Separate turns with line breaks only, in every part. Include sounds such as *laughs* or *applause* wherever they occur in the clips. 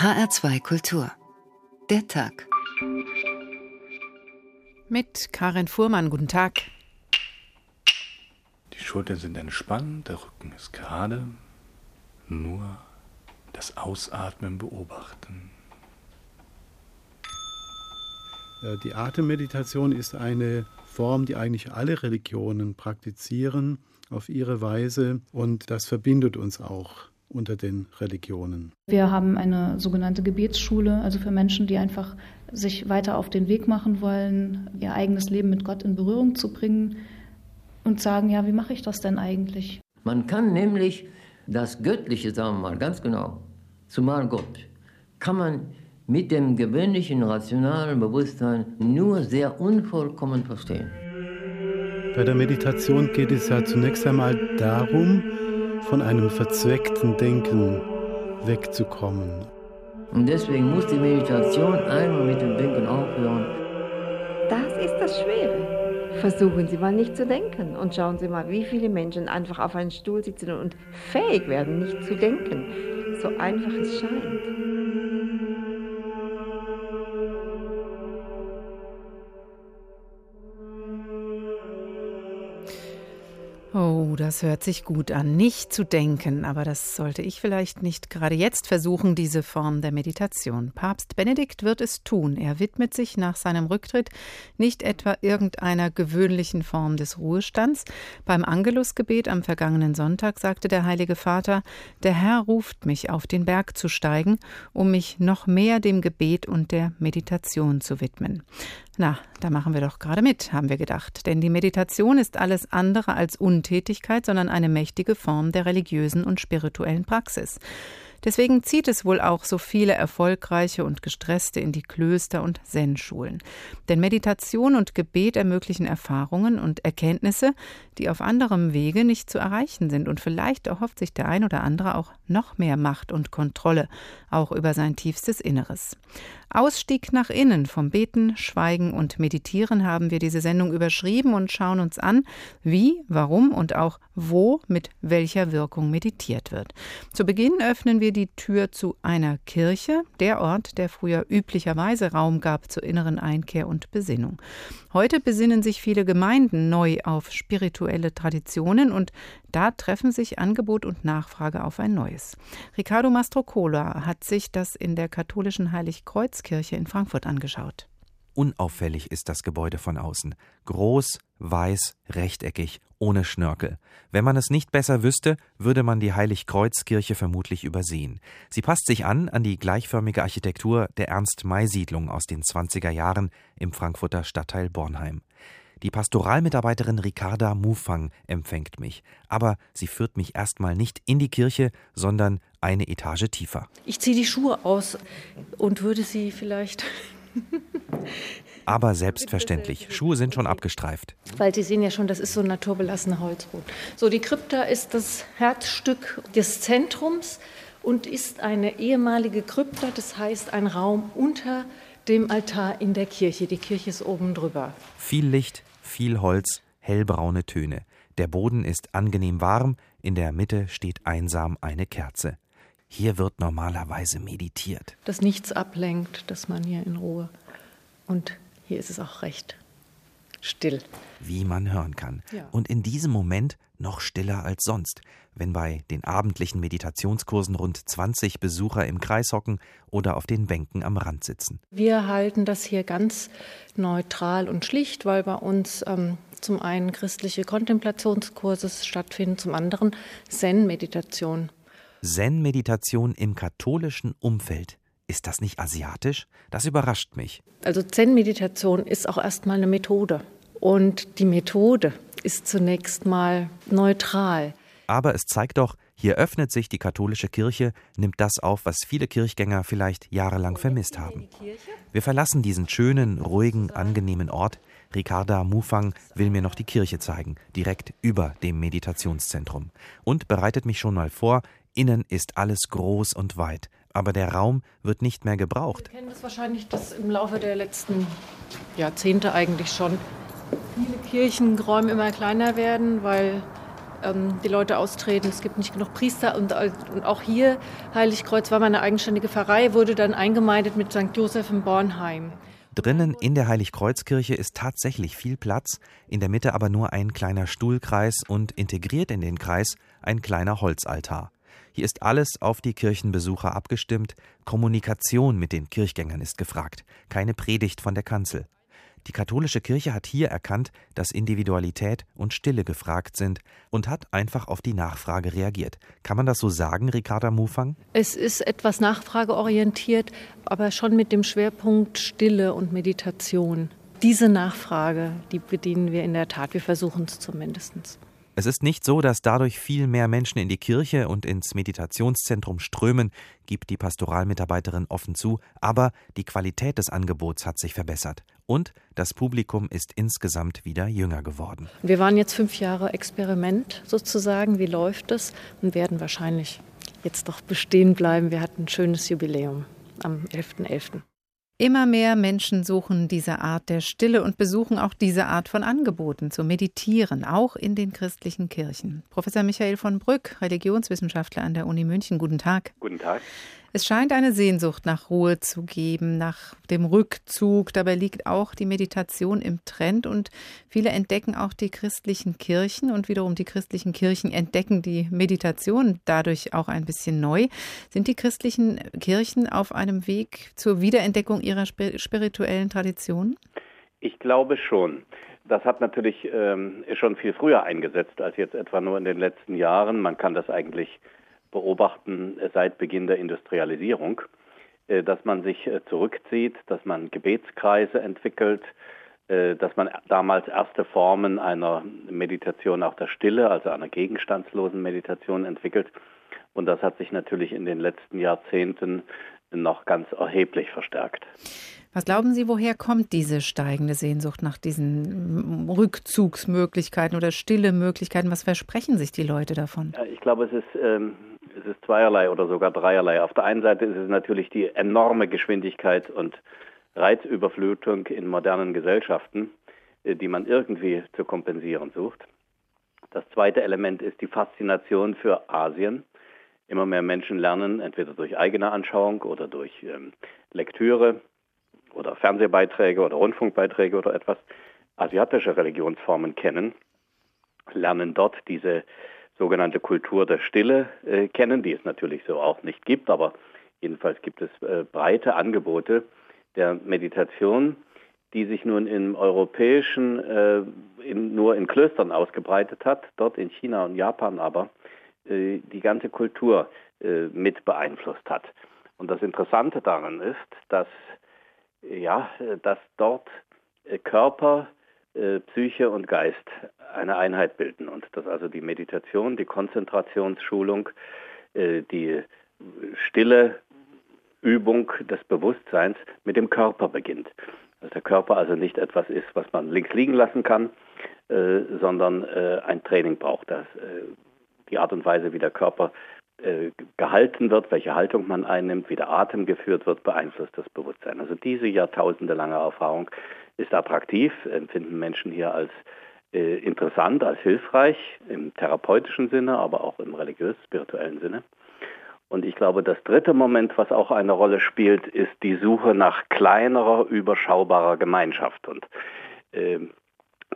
HR2 Kultur. Der Tag.
Mit Karin Fuhrmann, guten Tag.
Die Schultern sind entspannt, der Rücken ist gerade. Nur das Ausatmen beobachten.
Die Atemmeditation ist eine Form, die eigentlich alle Religionen praktizieren auf ihre Weise und das verbindet uns auch unter den Religionen.
Wir haben eine sogenannte Gebetsschule, also für Menschen, die einfach sich weiter auf den Weg machen wollen, ihr eigenes Leben mit Gott in Berührung zu bringen und sagen, ja, wie mache ich das denn eigentlich?
Man kann nämlich das Göttliche, sagen wir mal ganz genau, zumal Gott, kann man mit dem gewöhnlichen rationalen Bewusstsein nur sehr unvollkommen verstehen.
Bei der Meditation geht es ja zunächst einmal darum, von einem verzweckten Denken wegzukommen.
Und deswegen muss die Meditation einmal mit dem Denken aufhören.
Das ist das Schwere. Versuchen Sie mal nicht zu denken und schauen Sie mal, wie viele Menschen einfach auf einem Stuhl sitzen und fähig werden, nicht zu denken. So einfach es scheint.
Oh, das hört sich gut an. Nicht zu denken, aber das sollte ich vielleicht nicht gerade jetzt versuchen, diese Form der Meditation. Papst Benedikt wird es tun. Er widmet sich nach seinem Rücktritt nicht etwa irgendeiner gewöhnlichen Form des Ruhestands. Beim Angelusgebet am vergangenen Sonntag sagte der Heilige Vater, der Herr ruft mich, auf den Berg zu steigen, um mich noch mehr dem Gebet und der Meditation zu widmen. Na, da machen wir doch gerade mit, haben wir gedacht. Denn die Meditation ist alles andere als Untätigkeit, sondern eine mächtige Form der religiösen und spirituellen Praxis. Deswegen zieht es wohl auch so viele erfolgreiche und gestresste in die Klöster und Zen-Schulen. Denn Meditation und Gebet ermöglichen Erfahrungen und Erkenntnisse, die auf anderem Wege nicht zu erreichen sind. Und vielleicht erhofft sich der ein oder andere auch noch mehr Macht und Kontrolle, auch über sein tiefstes Inneres. Ausstieg nach innen vom Beten, Schweigen und Meditieren haben wir diese Sendung überschrieben und schauen uns an, wie, warum und auch wo mit welcher Wirkung meditiert wird. Zu Beginn öffnen wir die Tür zu einer Kirche, der Ort, der früher üblicherweise Raum gab zur inneren Einkehr und Besinnung. Heute besinnen sich viele Gemeinden neu auf spirituelle Traditionen und da treffen sich Angebot und Nachfrage auf ein neues. Riccardo Mastrocola hat sich das in der katholischen Heiligkreuzkirche in Frankfurt angeschaut.
Unauffällig ist das Gebäude von außen. Groß, weiß, rechteckig, ohne Schnörkel. Wenn man es nicht besser wüsste, würde man die Heiligkreuzkirche vermutlich übersehen. Sie passt sich an an die gleichförmige Architektur der Ernst-May-Siedlung aus den 20er Jahren im Frankfurter Stadtteil Bornheim. Die Pastoralmitarbeiterin Ricarda Mufang empfängt mich, aber sie führt mich erstmal nicht in die Kirche, sondern eine Etage tiefer.
Ich ziehe die Schuhe aus und würde sie vielleicht
aber selbstverständlich. Schuhe sind schon abgestreift.
Weil Sie sehen ja schon, das ist so ein naturbelassener Holzboden. So, die Krypta ist das Herzstück des Zentrums und ist eine ehemalige Krypta, das heißt ein Raum unter dem Altar in der Kirche. Die Kirche ist oben drüber.
Viel Licht, viel Holz, hellbraune Töne. Der Boden ist angenehm warm, in der Mitte steht einsam eine Kerze. Hier wird normalerweise meditiert.
Dass nichts ablenkt, dass man hier in Ruhe. Und hier ist es auch recht still.
Wie man hören kann. Ja. Und in diesem Moment noch stiller als sonst, wenn bei den abendlichen Meditationskursen rund 20 Besucher im Kreis hocken oder auf den Bänken am Rand sitzen.
Wir halten das hier ganz neutral und schlicht, weil bei uns ähm, zum einen christliche Kontemplationskurse stattfinden, zum anderen Zen-Meditation.
Zen-Meditation im katholischen Umfeld. Ist das nicht asiatisch? Das überrascht mich.
Also Zen-Meditation ist auch erstmal eine Methode. Und die Methode ist zunächst mal neutral.
Aber es zeigt doch, hier öffnet sich die katholische Kirche, nimmt das auf, was viele Kirchgänger vielleicht jahrelang vermisst haben. Wir verlassen diesen schönen, ruhigen, angenehmen Ort. Ricarda Mufang will mir noch die Kirche zeigen, direkt über dem Meditationszentrum. Und bereitet mich schon mal vor, Innen ist alles groß und weit, aber der Raum wird nicht mehr gebraucht.
Wir kennen das wahrscheinlich das im Laufe der letzten Jahrzehnte eigentlich schon. Viele Kirchenräume immer kleiner werden, weil ähm, die Leute austreten, es gibt nicht genug Priester und, und auch hier, Heiligkreuz war mal eine eigenständige Pfarrei, wurde dann eingemeindet mit St. Josef in Bornheim.
Drinnen in der Heiligkreuzkirche ist tatsächlich viel Platz, in der Mitte aber nur ein kleiner Stuhlkreis und integriert in den Kreis ein kleiner Holzaltar. Hier ist alles auf die Kirchenbesucher abgestimmt, Kommunikation mit den Kirchgängern ist gefragt, keine Predigt von der Kanzel. Die katholische Kirche hat hier erkannt, dass Individualität und Stille gefragt sind und hat einfach auf die Nachfrage reagiert. Kann man das so sagen, Ricarda Mufang?
Es ist etwas nachfrageorientiert, aber schon mit dem Schwerpunkt Stille und Meditation. Diese Nachfrage, die bedienen wir in der Tat. Wir versuchen es zumindest.
Es ist nicht so, dass dadurch viel mehr Menschen in die Kirche und ins Meditationszentrum strömen, gibt die Pastoralmitarbeiterin offen zu, aber die Qualität des Angebots hat sich verbessert und das Publikum ist insgesamt wieder jünger geworden.
Wir waren jetzt fünf Jahre Experiment sozusagen. Wie läuft es? Und werden wahrscheinlich jetzt doch bestehen bleiben. Wir hatten ein schönes Jubiläum am 11.11. .11.
Immer mehr Menschen suchen diese Art der Stille und besuchen auch diese Art von Angeboten zu meditieren, auch in den christlichen Kirchen. Professor Michael von Brück, Religionswissenschaftler an der Uni München, guten Tag.
Guten Tag.
Es scheint eine Sehnsucht nach Ruhe zu geben, nach dem Rückzug. Dabei liegt auch die Meditation im Trend und viele entdecken auch die christlichen Kirchen und wiederum die christlichen Kirchen entdecken die Meditation dadurch auch ein bisschen neu. Sind die christlichen Kirchen auf einem Weg zur Wiederentdeckung ihrer spirituellen Tradition?
Ich glaube schon. Das hat natürlich ähm, schon viel früher eingesetzt als jetzt etwa nur in den letzten Jahren. Man kann das eigentlich beobachten seit Beginn der Industrialisierung, äh, dass man sich äh, zurückzieht, dass man Gebetskreise entwickelt, äh, dass man damals erste Formen einer Meditation auch der Stille, also einer gegenstandslosen Meditation entwickelt. Und das hat sich natürlich in den letzten Jahrzehnten noch ganz erheblich verstärkt.
Was glauben Sie, woher kommt diese steigende Sehnsucht nach diesen Rückzugsmöglichkeiten oder stille Möglichkeiten? Was versprechen sich die Leute davon?
Ich glaube, es ist ähm, es ist zweierlei oder sogar dreierlei. Auf der einen Seite ist es natürlich die enorme Geschwindigkeit und Reizüberflutung in modernen Gesellschaften, äh, die man irgendwie zu kompensieren sucht. Das zweite Element ist die Faszination für Asien. Immer mehr Menschen lernen, entweder durch eigene Anschauung oder durch ähm, Lektüre oder Fernsehbeiträge oder Rundfunkbeiträge oder etwas, asiatische Religionsformen kennen, lernen dort diese sogenannte Kultur der Stille äh, kennen, die es natürlich so auch nicht gibt, aber jedenfalls gibt es äh, breite Angebote der Meditation, die sich nun im europäischen, äh, in, nur in Klöstern ausgebreitet hat, dort in China und Japan aber äh, die ganze Kultur äh, mit beeinflusst hat. Und das Interessante daran ist, dass, ja, dass dort äh, Körper, Psyche und Geist eine Einheit bilden und dass also die Meditation, die Konzentrationsschulung, äh, die stille Übung des Bewusstseins mit dem Körper beginnt. Dass der Körper also nicht etwas ist, was man links liegen lassen kann, äh, sondern äh, ein Training braucht. Dass, die Art und Weise, wie der Körper gehalten wird, welche Haltung man einnimmt, wie der Atem geführt wird, beeinflusst das Bewusstsein. Also diese jahrtausendelange Erfahrung ist attraktiv, empfinden Menschen hier als äh, interessant, als hilfreich im therapeutischen Sinne, aber auch im religiös-spirituellen Sinne. Und ich glaube, das dritte Moment, was auch eine Rolle spielt, ist die Suche nach kleinerer, überschaubarer Gemeinschaft. Und äh,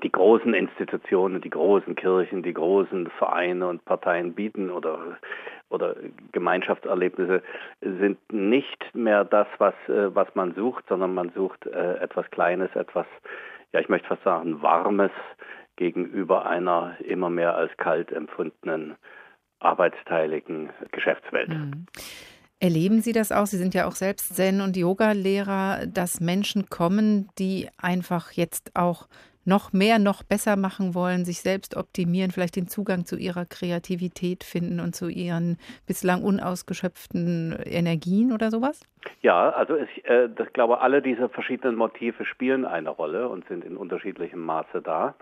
die großen Institutionen, die großen Kirchen, die großen Vereine und Parteien bieten oder, oder Gemeinschaftserlebnisse sind nicht mehr das, was, äh, was man sucht, sondern man sucht äh, etwas Kleines, etwas, ja, ich möchte fast sagen, Warmes, gegenüber einer immer mehr als kalt empfundenen arbeitsteiligen Geschäftswelt. Mhm.
Erleben Sie das auch? Sie sind ja auch selbst Zen- und Yoga-Lehrer, dass Menschen kommen, die einfach jetzt auch noch mehr, noch besser machen wollen, sich selbst optimieren, vielleicht den Zugang zu ihrer Kreativität finden und zu ihren bislang unausgeschöpften Energien oder sowas?
Ja, also ich, äh, ich glaube, alle diese verschiedenen Motive spielen eine Rolle und sind in unterschiedlichem Maße da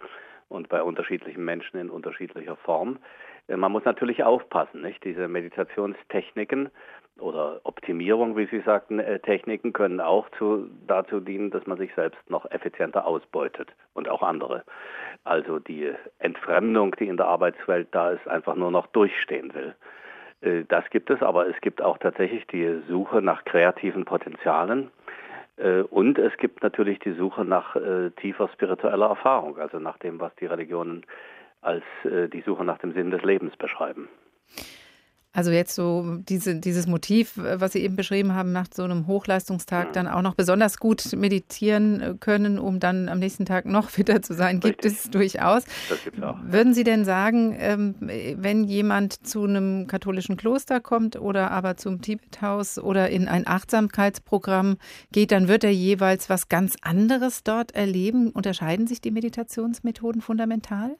und bei unterschiedlichen Menschen in unterschiedlicher Form. Äh, man muss natürlich aufpassen, nicht? Diese Meditationstechniken oder Optimierung, wie Sie sagten, äh, Techniken können auch zu, dazu dienen, dass man sich selbst noch effizienter ausbeutet und auch andere. Also die Entfremdung, die in der Arbeitswelt da ist, einfach nur noch durchstehen will. Äh, das gibt es, aber es gibt auch tatsächlich die Suche nach kreativen Potenzialen. Äh, und es gibt natürlich die Suche nach tiefer spiritueller Erfahrung, also nach dem, was die Religionen als die Suche nach dem Sinn des Lebens beschreiben.
Also jetzt so diese, dieses Motiv, was Sie eben beschrieben haben, nach so einem Hochleistungstag mhm. dann auch noch besonders gut meditieren können, um dann am nächsten Tag noch *laughs* fitter zu sein, Richtig. gibt es durchaus. Das gibt's auch. Würden Sie denn sagen, ähm, wenn jemand zu einem katholischen Kloster kommt oder aber zum Tibethaus oder in ein Achtsamkeitsprogramm geht, dann wird er jeweils was ganz anderes dort erleben? Unterscheiden sich die Meditationsmethoden fundamental?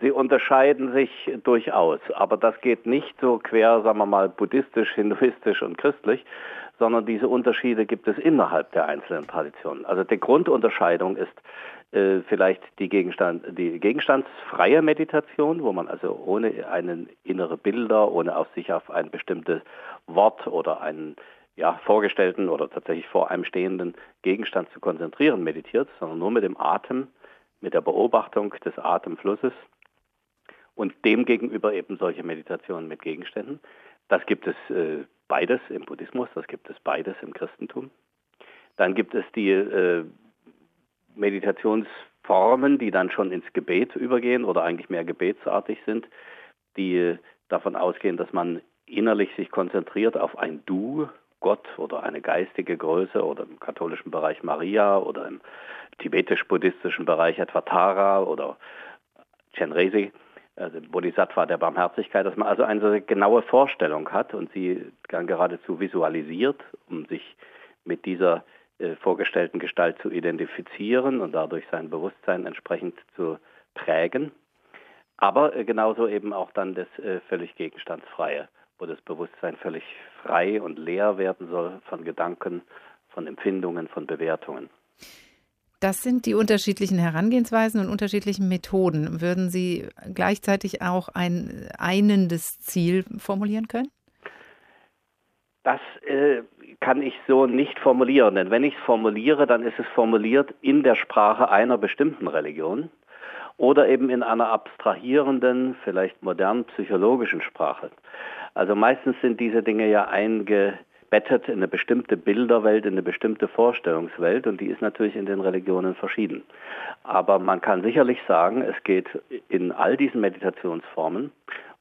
Sie unterscheiden sich durchaus, aber das geht nicht so quer, sagen wir mal, buddhistisch, hinduistisch und christlich, sondern diese Unterschiede gibt es innerhalb der einzelnen Traditionen. Also die Grundunterscheidung ist äh, vielleicht die, Gegenstand, die gegenstandsfreie Meditation, wo man also ohne einen innere Bilder, ohne auf sich auf ein bestimmtes Wort oder einen ja, vorgestellten oder tatsächlich vor einem stehenden Gegenstand zu konzentrieren meditiert, sondern nur mit dem Atem mit der Beobachtung des Atemflusses und demgegenüber eben solche Meditationen mit Gegenständen. Das gibt es äh, beides im Buddhismus, das gibt es beides im Christentum. Dann gibt es die äh, Meditationsformen, die dann schon ins Gebet übergehen oder eigentlich mehr gebetsartig sind, die davon ausgehen, dass man innerlich sich konzentriert auf ein Du, Gott oder eine geistige Größe oder im katholischen Bereich Maria oder im tibetisch-buddhistischen Bereich etwa Tara oder Chenrezig, also Bodhisattva der Barmherzigkeit, dass man also eine genaue Vorstellung hat und sie dann geradezu visualisiert, um sich mit dieser äh, vorgestellten Gestalt zu identifizieren und dadurch sein Bewusstsein entsprechend zu prägen. Aber äh, genauso eben auch dann das äh, völlig Gegenstandsfreie, wo das Bewusstsein völlig frei und leer werden soll von Gedanken, von Empfindungen, von Bewertungen.
Das sind die unterschiedlichen Herangehensweisen und unterschiedlichen Methoden. Würden Sie gleichzeitig auch ein einendes Ziel formulieren können?
Das äh, kann ich so nicht formulieren, denn wenn ich es formuliere, dann ist es formuliert in der Sprache einer bestimmten Religion oder eben in einer abstrahierenden, vielleicht modernen psychologischen Sprache. Also meistens sind diese Dinge ja einge bettet in eine bestimmte Bilderwelt, in eine bestimmte Vorstellungswelt und die ist natürlich in den Religionen verschieden. Aber man kann sicherlich sagen, es geht in all diesen Meditationsformen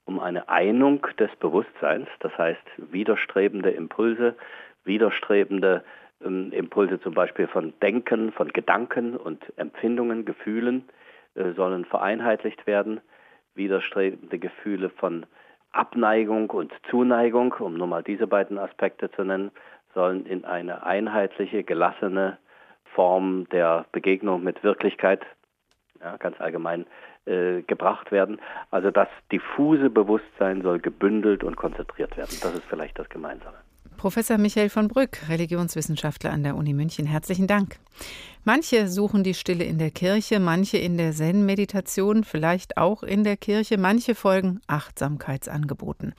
um eine Einung des Bewusstseins, das heißt widerstrebende Impulse, widerstrebende ähm, Impulse zum Beispiel von Denken, von Gedanken und Empfindungen, Gefühlen äh, sollen vereinheitlicht werden, widerstrebende Gefühle von Abneigung und Zuneigung, um nur mal diese beiden Aspekte zu nennen, sollen in eine einheitliche, gelassene Form der Begegnung mit Wirklichkeit, ja, ganz allgemein, äh, gebracht werden. Also das diffuse Bewusstsein soll gebündelt und konzentriert werden. Das ist vielleicht das Gemeinsame.
Professor Michael von Brück, Religionswissenschaftler an der Uni München, herzlichen Dank. Manche suchen die Stille in der Kirche, manche in der Zen-Meditation, vielleicht auch in der Kirche, manche folgen Achtsamkeitsangeboten.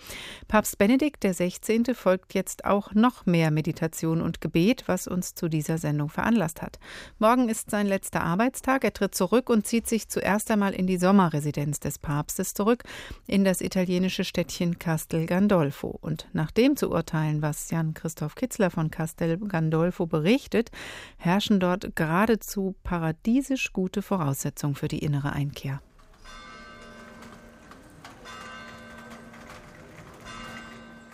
Papst Benedikt XVI. folgt jetzt auch noch mehr Meditation und Gebet, was uns zu dieser Sendung veranlasst hat. Morgen ist sein letzter Arbeitstag. Er tritt zurück und zieht sich zuerst einmal in die Sommerresidenz des Papstes zurück, in das italienische Städtchen Castel Gandolfo. Und nach dem zu urteilen, was Jan Christoph Kitzler von Castel Gandolfo berichtet, herrschen dort gerade geradezu paradiesisch gute Voraussetzung für die innere Einkehr.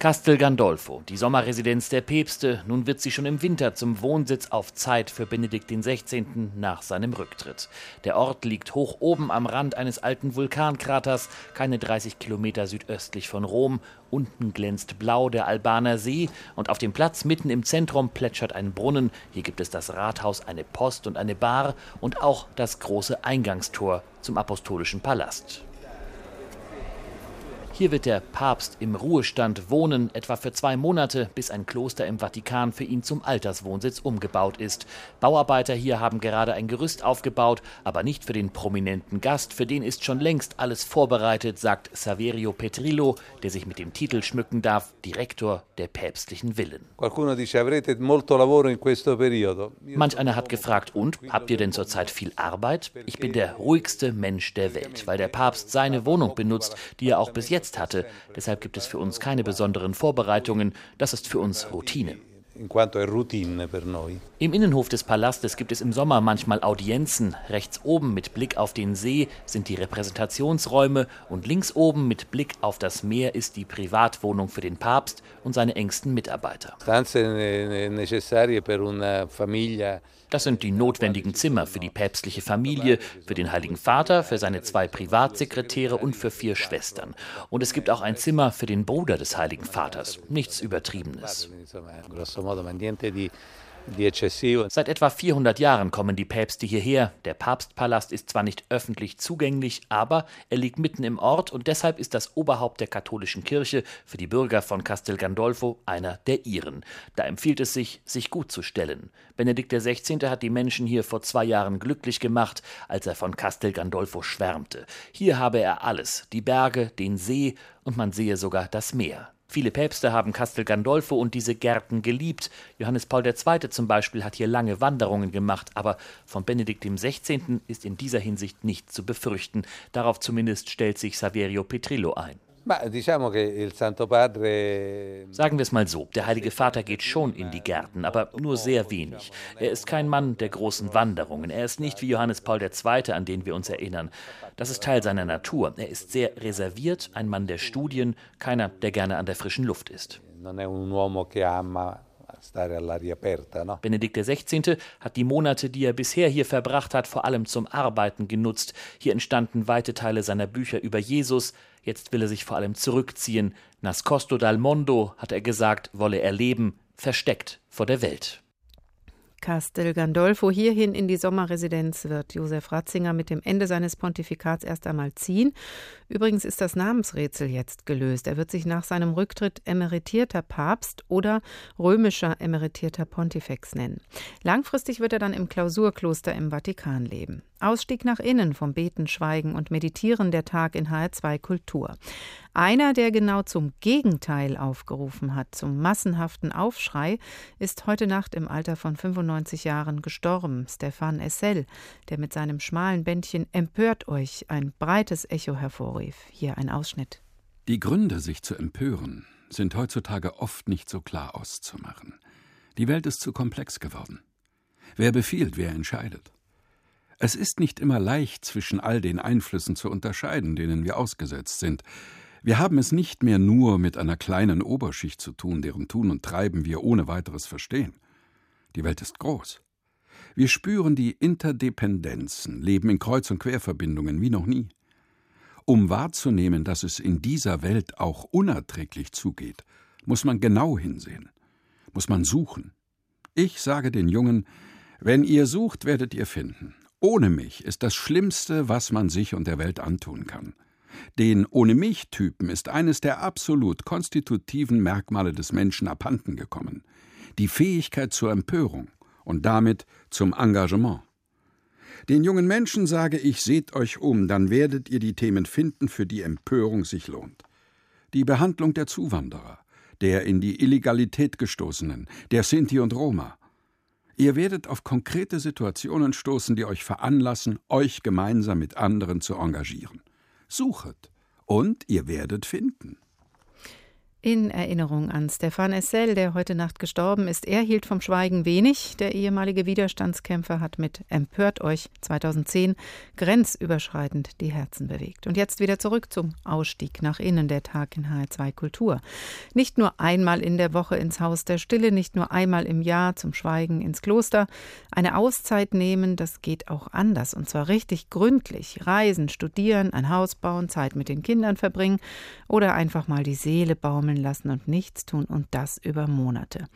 Castel Gandolfo, die Sommerresidenz der Päpste, nun wird sie schon im Winter zum Wohnsitz auf Zeit für Benedikt XVI. nach seinem Rücktritt. Der Ort liegt hoch oben am Rand eines alten Vulkankraters, keine 30 Kilometer südöstlich von Rom. Unten glänzt blau der Albaner See und auf dem Platz mitten im Zentrum plätschert ein Brunnen. Hier gibt es das Rathaus, eine Post und eine Bar und auch das große Eingangstor zum Apostolischen Palast. Hier wird der Papst im Ruhestand wohnen, etwa für zwei Monate, bis ein Kloster im Vatikan für ihn zum Alterswohnsitz umgebaut ist. Bauarbeiter hier haben gerade ein Gerüst aufgebaut, aber nicht für den prominenten Gast. Für den ist schon längst alles vorbereitet, sagt Saverio Petrillo, der sich mit dem Titel schmücken darf, Direktor der päpstlichen Villen. Manch einer hat gefragt, und habt ihr denn zurzeit viel Arbeit? Ich bin der ruhigste Mensch der Welt, weil der Papst seine Wohnung benutzt, die er auch bis jetzt jetzt hatte. Deshalb gibt es für uns keine besonderen Vorbereitungen. Das ist für uns Routine. Im Innenhof des Palastes gibt es im Sommer manchmal Audienzen. Rechts oben mit Blick auf den See sind die Repräsentationsräume und links oben mit Blick auf das Meer ist die Privatwohnung für den Papst und seine engsten Mitarbeiter. Das sind die notwendigen Zimmer für die päpstliche Familie, für den Heiligen Vater, für seine zwei Privatsekretäre und für vier Schwestern. Und es gibt auch ein Zimmer für den Bruder des Heiligen Vaters. Nichts Übertriebenes. Seit etwa 400 Jahren kommen die Päpste hierher. Der Papstpalast ist zwar nicht öffentlich zugänglich, aber er liegt mitten im Ort und deshalb ist das Oberhaupt der katholischen Kirche für die Bürger von Castel Gandolfo einer der ihren. Da empfiehlt es sich, sich gut zu stellen. Benedikt XVI. hat die Menschen hier vor zwei Jahren glücklich gemacht, als er von Castel Gandolfo schwärmte. Hier habe er alles: die Berge, den See und man sehe sogar das Meer. Viele Päpste haben Castel Gandolfo und diese Gärten geliebt. Johannes Paul II. zum Beispiel hat hier lange Wanderungen gemacht, aber von Benedikt XVI. ist in dieser Hinsicht nichts zu befürchten. Darauf zumindest stellt sich Saverio Petrillo ein. Sagen wir es mal so, der Heilige Vater geht schon in die Gärten, aber nur sehr wenig. Er ist kein Mann der großen Wanderungen. Er ist nicht wie Johannes Paul II., an den wir uns erinnern. Das ist Teil seiner Natur. Er ist sehr reserviert, ein Mann der Studien, keiner, der gerne an der frischen Luft ist. Benedikt XVI. hat die Monate, die er bisher hier verbracht hat, vor allem zum Arbeiten genutzt. Hier entstanden weite Teile seiner Bücher über Jesus. Jetzt will er sich vor allem zurückziehen. Nascosto dal mondo, hat er gesagt, wolle er leben, versteckt vor der Welt.
Castel Gandolfo hierhin in die Sommerresidenz wird Josef Ratzinger mit dem Ende seines Pontifikats erst einmal ziehen. Übrigens ist das Namensrätsel jetzt gelöst. Er wird sich nach seinem Rücktritt emeritierter Papst oder römischer emeritierter Pontifex nennen. Langfristig wird er dann im Klausurkloster im Vatikan leben. Ausstieg nach innen vom Beten, Schweigen und Meditieren der Tag in HR2 Kultur. Einer, der genau zum Gegenteil aufgerufen hat, zum massenhaften Aufschrei, ist heute Nacht im Alter von 95 Jahren gestorben, Stefan Essel, der mit seinem schmalen Bändchen Empört euch ein breites Echo hervorrief. Hier ein Ausschnitt.
Die Gründe, sich zu empören, sind heutzutage oft nicht so klar auszumachen. Die Welt ist zu komplex geworden. Wer befiehlt, wer entscheidet? Es ist nicht immer leicht, zwischen all den Einflüssen zu unterscheiden, denen wir ausgesetzt sind. Wir haben es nicht mehr nur mit einer kleinen Oberschicht zu tun, deren Tun und Treiben wir ohne weiteres verstehen. Die Welt ist groß. Wir spüren die Interdependenzen, leben in Kreuz- und Querverbindungen wie noch nie. Um wahrzunehmen, dass es in dieser Welt auch unerträglich zugeht, muss man genau hinsehen, muss man suchen. Ich sage den Jungen, wenn ihr sucht, werdet ihr finden. Ohne mich ist das Schlimmste, was man sich und der Welt antun kann. Den Ohne mich-Typen ist eines der absolut konstitutiven Merkmale des Menschen abhanden gekommen: die Fähigkeit zur Empörung und damit zum Engagement. Den jungen Menschen sage ich, seht euch um, dann werdet ihr die Themen finden, für die Empörung sich lohnt. Die Behandlung der Zuwanderer, der in die Illegalität gestoßenen, der Sinti und Roma. Ihr werdet auf konkrete Situationen stoßen, die euch veranlassen, euch gemeinsam mit anderen zu engagieren. Suchet, und ihr werdet finden.
In Erinnerung an Stefan Essel, der heute Nacht gestorben ist. Er hielt vom Schweigen wenig. Der ehemalige Widerstandskämpfer hat mit Empört euch 2010 grenzüberschreitend die Herzen bewegt. Und jetzt wieder zurück zum Ausstieg nach innen, der Tag in HR2 Kultur. Nicht nur einmal in der Woche ins Haus der Stille, nicht nur einmal im Jahr zum Schweigen ins Kloster. Eine Auszeit nehmen, das geht auch anders und zwar richtig gründlich. Reisen, studieren, ein Haus bauen, Zeit mit den Kindern verbringen oder einfach mal die Seele baumeln fallen lassen und nichts tun und das über Monate.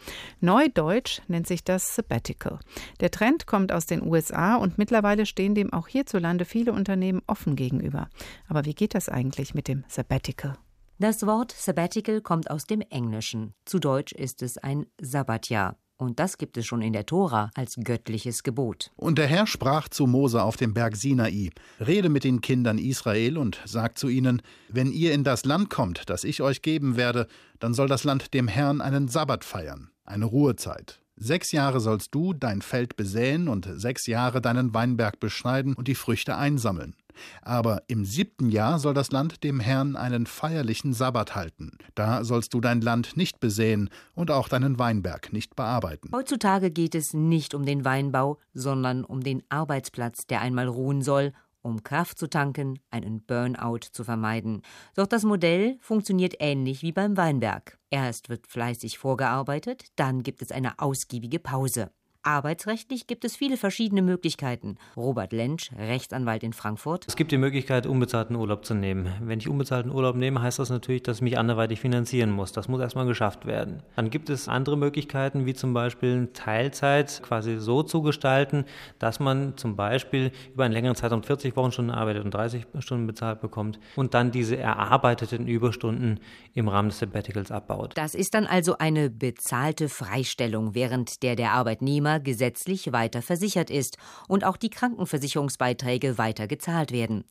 Neudeutsch nennt sich das Sabbatical. Der Trend kommt aus den USA und mittlerweile stehen dem auch hierzulande viele Unternehmen offen gegenüber. Aber wie geht das eigentlich mit dem Sabbatical?
Das Wort Sabbatical kommt aus dem Englischen. Zu Deutsch ist es ein Sabbatjahr. Und das gibt es schon in der Tora als göttliches Gebot.
Und der Herr sprach zu Mose auf dem Berg Sinai: Rede mit den Kindern Israel und sag zu ihnen: Wenn ihr in das Land kommt, das ich euch geben werde, dann soll das Land dem Herrn einen Sabbat feiern, eine Ruhezeit. Sechs Jahre sollst du dein Feld besäen und sechs Jahre deinen Weinberg beschneiden und die Früchte einsammeln. Aber im siebten Jahr soll das Land dem Herrn einen feierlichen Sabbat halten. Da sollst du dein Land nicht besäen und auch deinen Weinberg nicht bearbeiten.
Heutzutage geht es nicht um den Weinbau, sondern um den Arbeitsplatz, der einmal ruhen soll um Kraft zu tanken, einen Burnout zu vermeiden. Doch das Modell funktioniert ähnlich wie beim Weinberg. Erst wird fleißig vorgearbeitet, dann gibt es eine ausgiebige Pause. Arbeitsrechtlich gibt es viele verschiedene Möglichkeiten. Robert Lentsch, Rechtsanwalt in Frankfurt.
Es gibt die Möglichkeit, unbezahlten Urlaub zu nehmen. Wenn ich unbezahlten Urlaub nehme, heißt das natürlich, dass ich mich anderweitig finanzieren muss. Das muss erstmal geschafft werden. Dann gibt es andere Möglichkeiten, wie zum Beispiel Teilzeit quasi so zu gestalten, dass man zum Beispiel über einen längeren Zeitraum 40 Wochenstunden arbeitet und 30 Stunden bezahlt bekommt und dann diese erarbeiteten Überstunden im Rahmen des Sabbaticals abbaut.
Das ist dann also eine bezahlte Freistellung, während der der Arbeitnehmer Arbeitnehmer gesetzlich weiter versichert ist und auch die Krankenversicherungsbeiträge weiter gezahlt werden.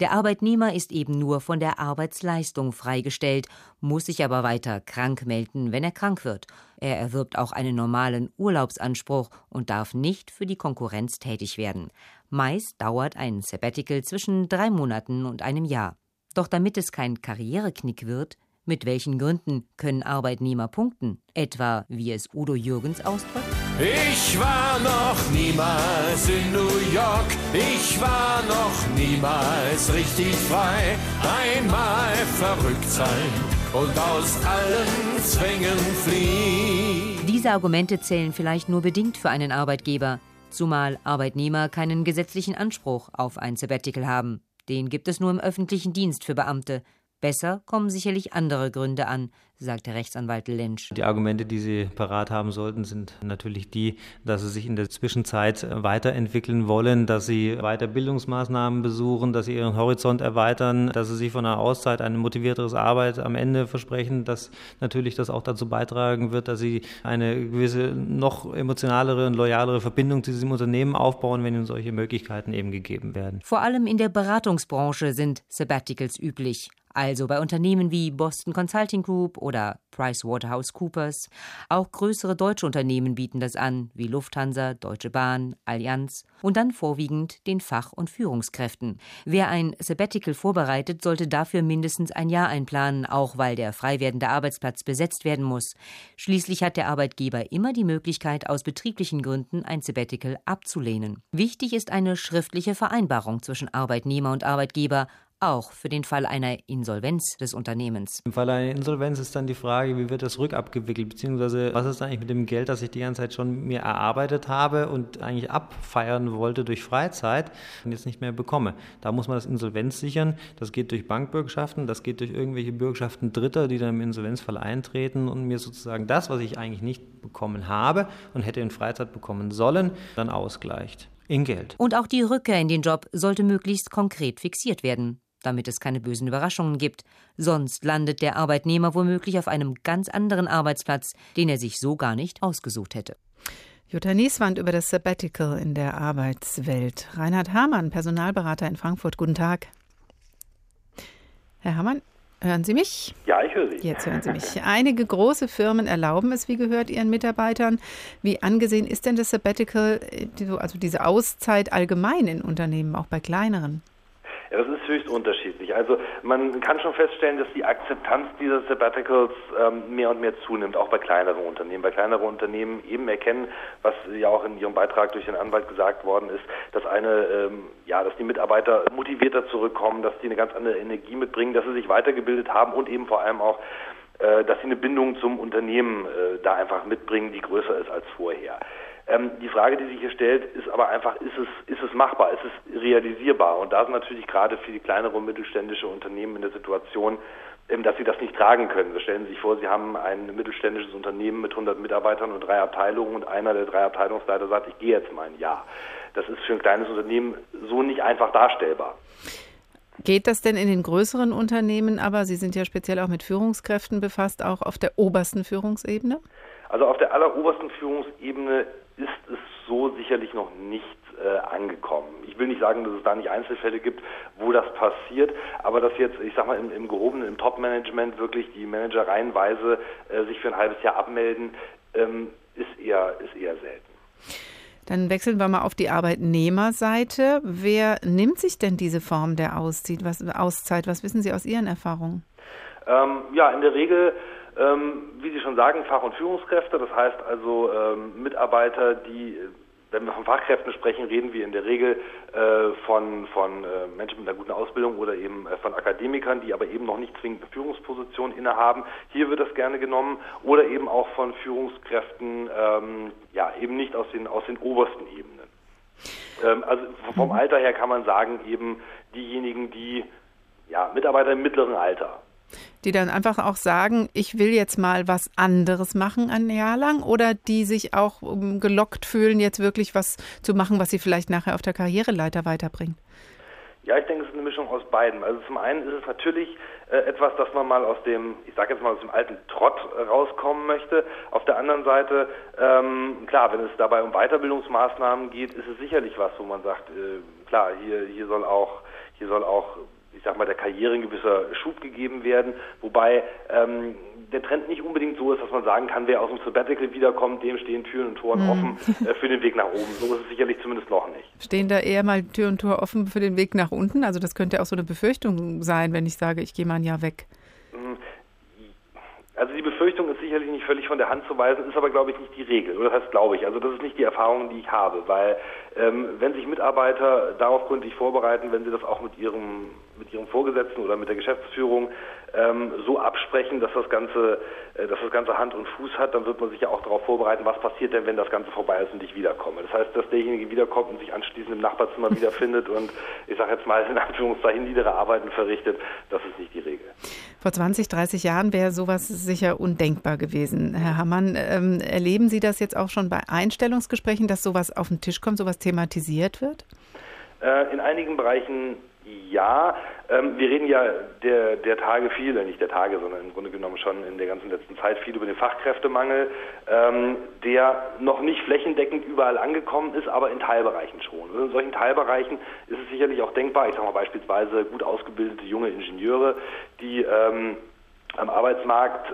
Der Arbeitnehmer ist eben nur von der Arbeitsleistung freigestellt, muss sich aber weiter krank melden, wenn er krank wird. Er erwirbt auch einen normalen Urlaubsanspruch und darf nicht für die Konkurrenz tätig werden. Meist dauert ein Sabbatical zwischen drei Monaten und einem Jahr. Doch damit es kein Karriereknick wird, mit welchen Gründen können Arbeitnehmer punkten? Etwa, wie es Udo Jürgens ausdrückt?
Ich war noch niemals in New York, ich war noch niemals richtig frei. Einmal verrückt sein und aus allen Zwängen fliehen.
Diese Argumente zählen vielleicht nur bedingt für einen Arbeitgeber, zumal Arbeitnehmer keinen gesetzlichen Anspruch auf ein Sabbatical haben. Den gibt es nur im öffentlichen Dienst für Beamte. Besser kommen sicherlich andere Gründe an, sagte Rechtsanwalt Lynch.
Die Argumente, die Sie parat haben sollten, sind natürlich die, dass Sie sich in der Zwischenzeit weiterentwickeln wollen, dass Sie weiter Bildungsmaßnahmen besuchen, dass Sie Ihren Horizont erweitern, dass Sie sich von einer Auszeit eine motivierteres Arbeit am Ende versprechen, dass natürlich das auch dazu beitragen wird, dass Sie eine gewisse noch emotionalere und loyalere Verbindung zu diesem Unternehmen aufbauen, wenn Ihnen solche Möglichkeiten eben gegeben werden.
Vor allem in der Beratungsbranche sind Sabbaticals üblich also bei Unternehmen wie Boston Consulting Group oder PricewaterhouseCoopers. Auch größere deutsche Unternehmen bieten das an, wie Lufthansa, Deutsche Bahn, Allianz und dann vorwiegend den Fach- und Führungskräften. Wer ein Sabbatical vorbereitet, sollte dafür mindestens ein Jahr einplanen, auch weil der frei werdende Arbeitsplatz besetzt werden muss. Schließlich hat der Arbeitgeber immer die Möglichkeit, aus betrieblichen Gründen ein Sabbatical abzulehnen. Wichtig ist eine schriftliche Vereinbarung zwischen Arbeitnehmer und Arbeitgeber, auch für den Fall einer Insolvenz des Unternehmens.
Im Fall einer Insolvenz ist dann die Frage, wie wird das rückabgewickelt, beziehungsweise was ist eigentlich mit dem Geld, das ich die ganze Zeit schon mir erarbeitet habe und eigentlich abfeiern wollte durch Freizeit und jetzt nicht mehr bekomme. Da muss man das Insolvenz sichern. Das geht durch Bankbürgschaften, das geht durch irgendwelche Bürgschaften Dritter, die dann im Insolvenzfall eintreten und mir sozusagen das, was ich eigentlich nicht bekommen habe und hätte in Freizeit bekommen sollen, dann ausgleicht. In Geld.
Und auch die Rückkehr in den Job sollte möglichst konkret fixiert werden damit es keine bösen Überraschungen gibt. Sonst landet der Arbeitnehmer womöglich auf einem ganz anderen Arbeitsplatz, den er sich so gar nicht ausgesucht hätte.
Jutta Nieswand über das Sabbatical in der Arbeitswelt. Reinhard Hamann, Personalberater in Frankfurt. Guten Tag. Herr Hamann, hören Sie mich?
Ja, ich höre Sie.
Jetzt hören Sie mich. Einige große Firmen erlauben es, wie gehört, ihren Mitarbeitern. Wie angesehen ist denn das Sabbatical, äh, also diese Auszeit allgemein in Unternehmen, auch bei kleineren?
Ja, das ist höchst unterschiedlich. Also man kann schon feststellen, dass die Akzeptanz dieser Sabbaticals ähm, mehr und mehr zunimmt, auch bei kleineren Unternehmen. Bei kleineren Unternehmen eben erkennen, was ja auch in Ihrem Beitrag durch den Anwalt gesagt worden ist, dass eine, ähm, ja, dass die Mitarbeiter motivierter zurückkommen, dass die eine ganz andere Energie mitbringen, dass sie sich weitergebildet haben und eben vor allem auch äh, dass sie eine Bindung zum Unternehmen äh, da einfach mitbringen, die größer ist als vorher. Ähm, die Frage, die sich hier stellt, ist aber einfach, ist es, ist es machbar, ist es realisierbar? Und da sind natürlich gerade für die kleinere und mittelständische Unternehmen in der Situation, ähm, dass sie das nicht tragen können. So stellen Sie sich vor, Sie haben ein mittelständisches Unternehmen mit 100 Mitarbeitern und drei Abteilungen und einer der drei Abteilungsleiter sagt, ich gehe jetzt mal ein Jahr. Das ist für ein kleines Unternehmen so nicht einfach darstellbar.
Geht das denn in den größeren Unternehmen, aber Sie sind ja speziell auch mit Führungskräften befasst, auch auf der obersten Führungsebene?
Also auf der allerobersten Führungsebene ist es so sicherlich noch nicht äh, angekommen. Ich will nicht sagen, dass es da nicht Einzelfälle gibt, wo das passiert, aber dass jetzt, ich sag mal, im, im gehobenen, im Top-Management wirklich die Manager reihenweise äh, sich für ein halbes Jahr abmelden, ähm, ist eher, ist eher selten.
Dann wechseln wir mal auf die Arbeitnehmerseite. Wer nimmt sich denn diese Form der Auszeit? Was, Auszeit? Was wissen Sie aus Ihren Erfahrungen?
Ähm, ja, in der Regel, wie Sie schon sagen, Fach- und Führungskräfte. Das heißt also ähm, Mitarbeiter, die wenn wir von Fachkräften sprechen, reden wir in der Regel äh, von, von äh, Menschen mit einer guten Ausbildung oder eben äh, von Akademikern, die aber eben noch nicht zwingend eine Führungsposition innehaben. Hier wird das gerne genommen oder eben auch von Führungskräften, ähm, ja, eben nicht aus den, aus den obersten Ebenen. Ähm, also vom mhm. Alter her kann man sagen, eben diejenigen, die, ja, Mitarbeiter im mittleren Alter
die dann einfach auch sagen, ich will jetzt mal was anderes machen ein Jahr lang oder die sich auch um, gelockt fühlen, jetzt wirklich was zu machen, was sie vielleicht nachher auf der Karriereleiter weiterbringt?
Ja, ich denke, es ist eine Mischung aus beiden. Also zum einen ist es natürlich äh, etwas, dass man mal aus dem, ich sage jetzt mal aus dem alten Trott äh, rauskommen möchte. Auf der anderen Seite, ähm, klar, wenn es dabei um Weiterbildungsmaßnahmen geht, ist es sicherlich was, wo man sagt, äh, klar, hier, hier soll auch, hier soll auch ich sag mal, der Karriere ein gewisser Schub gegeben werden, wobei ähm, der Trend nicht unbedingt so ist, dass man sagen kann, wer aus dem Sabbatical wiederkommt, dem stehen Türen und Toren mhm. offen äh, für den Weg nach oben. So ist es sicherlich zumindest noch nicht.
Stehen da eher mal Tür und Tor offen für den Weg nach unten? Also das könnte auch so eine Befürchtung sein, wenn ich sage, ich gehe mal ein Jahr weg.
Mhm. Also die Befürchtung ist sicherlich nicht völlig von der Hand zu weisen, ist aber, glaube ich, nicht die Regel. Oder das heißt, glaube ich. Also das ist nicht die Erfahrung, die ich habe. Weil ähm, wenn sich Mitarbeiter darauf gründlich vorbereiten, wenn sie das auch mit ihrem, mit ihrem Vorgesetzten oder mit der Geschäftsführung ähm, so absprechen, dass das Ganze, äh, dass das Ganze Hand und Fuß hat, dann wird man sich ja auch darauf vorbereiten, was passiert denn, wenn das Ganze vorbei ist und ich wiederkomme. Das heißt, dass derjenige wiederkommt und sich anschließend im Nachbarzimmer *laughs* wiederfindet und ich sage jetzt mal in Anführungszeichen niedere Arbeiten verrichtet, das ist nicht die Regel.
Vor 20, 30 Jahren wäre sowas sicher undenkbar gewesen. Herr Hammann, ähm, erleben Sie das jetzt auch schon bei Einstellungsgesprächen, dass sowas auf den Tisch kommt, sowas thematisiert wird?
Äh, in einigen Bereichen ja. Ähm, wir reden ja der, der Tage viel, äh, nicht der Tage, sondern im Grunde genommen schon in der ganzen letzten Zeit viel über den Fachkräftemangel, ähm, der noch nicht flächendeckend überall angekommen ist, aber in Teilbereichen schon. Und in solchen Teilbereichen ist es sicherlich auch denkbar, ich sage mal beispielsweise gut ausgebildete junge Ingenieure, die ähm, am Arbeitsmarkt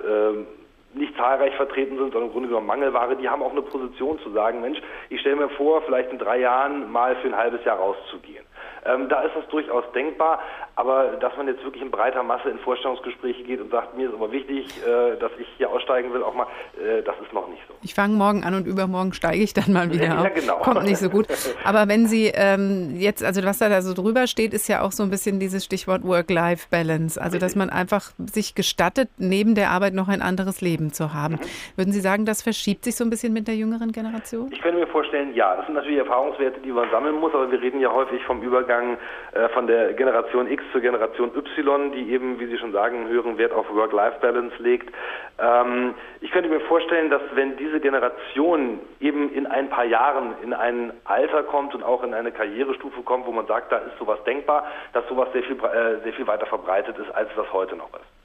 nicht zahlreich vertreten sind, sondern im Grunde genommen Mangelware, die haben auch eine Position zu sagen, Mensch, ich stelle mir vor, vielleicht in drei Jahren mal für ein halbes Jahr rauszugehen. Ähm, da ist das durchaus denkbar, aber dass man jetzt wirklich in breiter Masse in Vorstellungsgespräche geht und sagt, mir ist aber wichtig, äh, dass ich hier aussteigen will, auch mal, äh, das ist noch nicht so.
Ich fange morgen an und übermorgen steige ich dann mal wieder ja, auf.
Genau.
Kommt nicht so gut. *laughs* Aber wenn Sie ähm, jetzt, also was da so drüber steht, ist ja auch so ein bisschen dieses Stichwort Work-Life-Balance. Also dass man einfach sich gestattet, neben der Arbeit noch ein anderes Leben zu haben. Mhm. Würden Sie sagen, das verschiebt sich so ein bisschen mit der jüngeren Generation?
Ich könnte mir vorstellen, ja. Das sind natürlich Erfahrungswerte, die man sammeln muss, aber wir reden ja häufig vom Übergang äh, von der Generation X zur Generation Y, die eben, wie Sie schon sagen, einen höheren Wert auf Work-Life-Balance legt. Ähm, ich könnte mir vorstellen, dass wenn diese Generation eben in ein paar Jahren in ein Alter kommt und auch in eine Karrierestufe kommt, wo man sagt, da ist sowas denkbar, dass sowas sehr viel, äh, sehr viel weiter verbreitet ist, als das heute noch ist.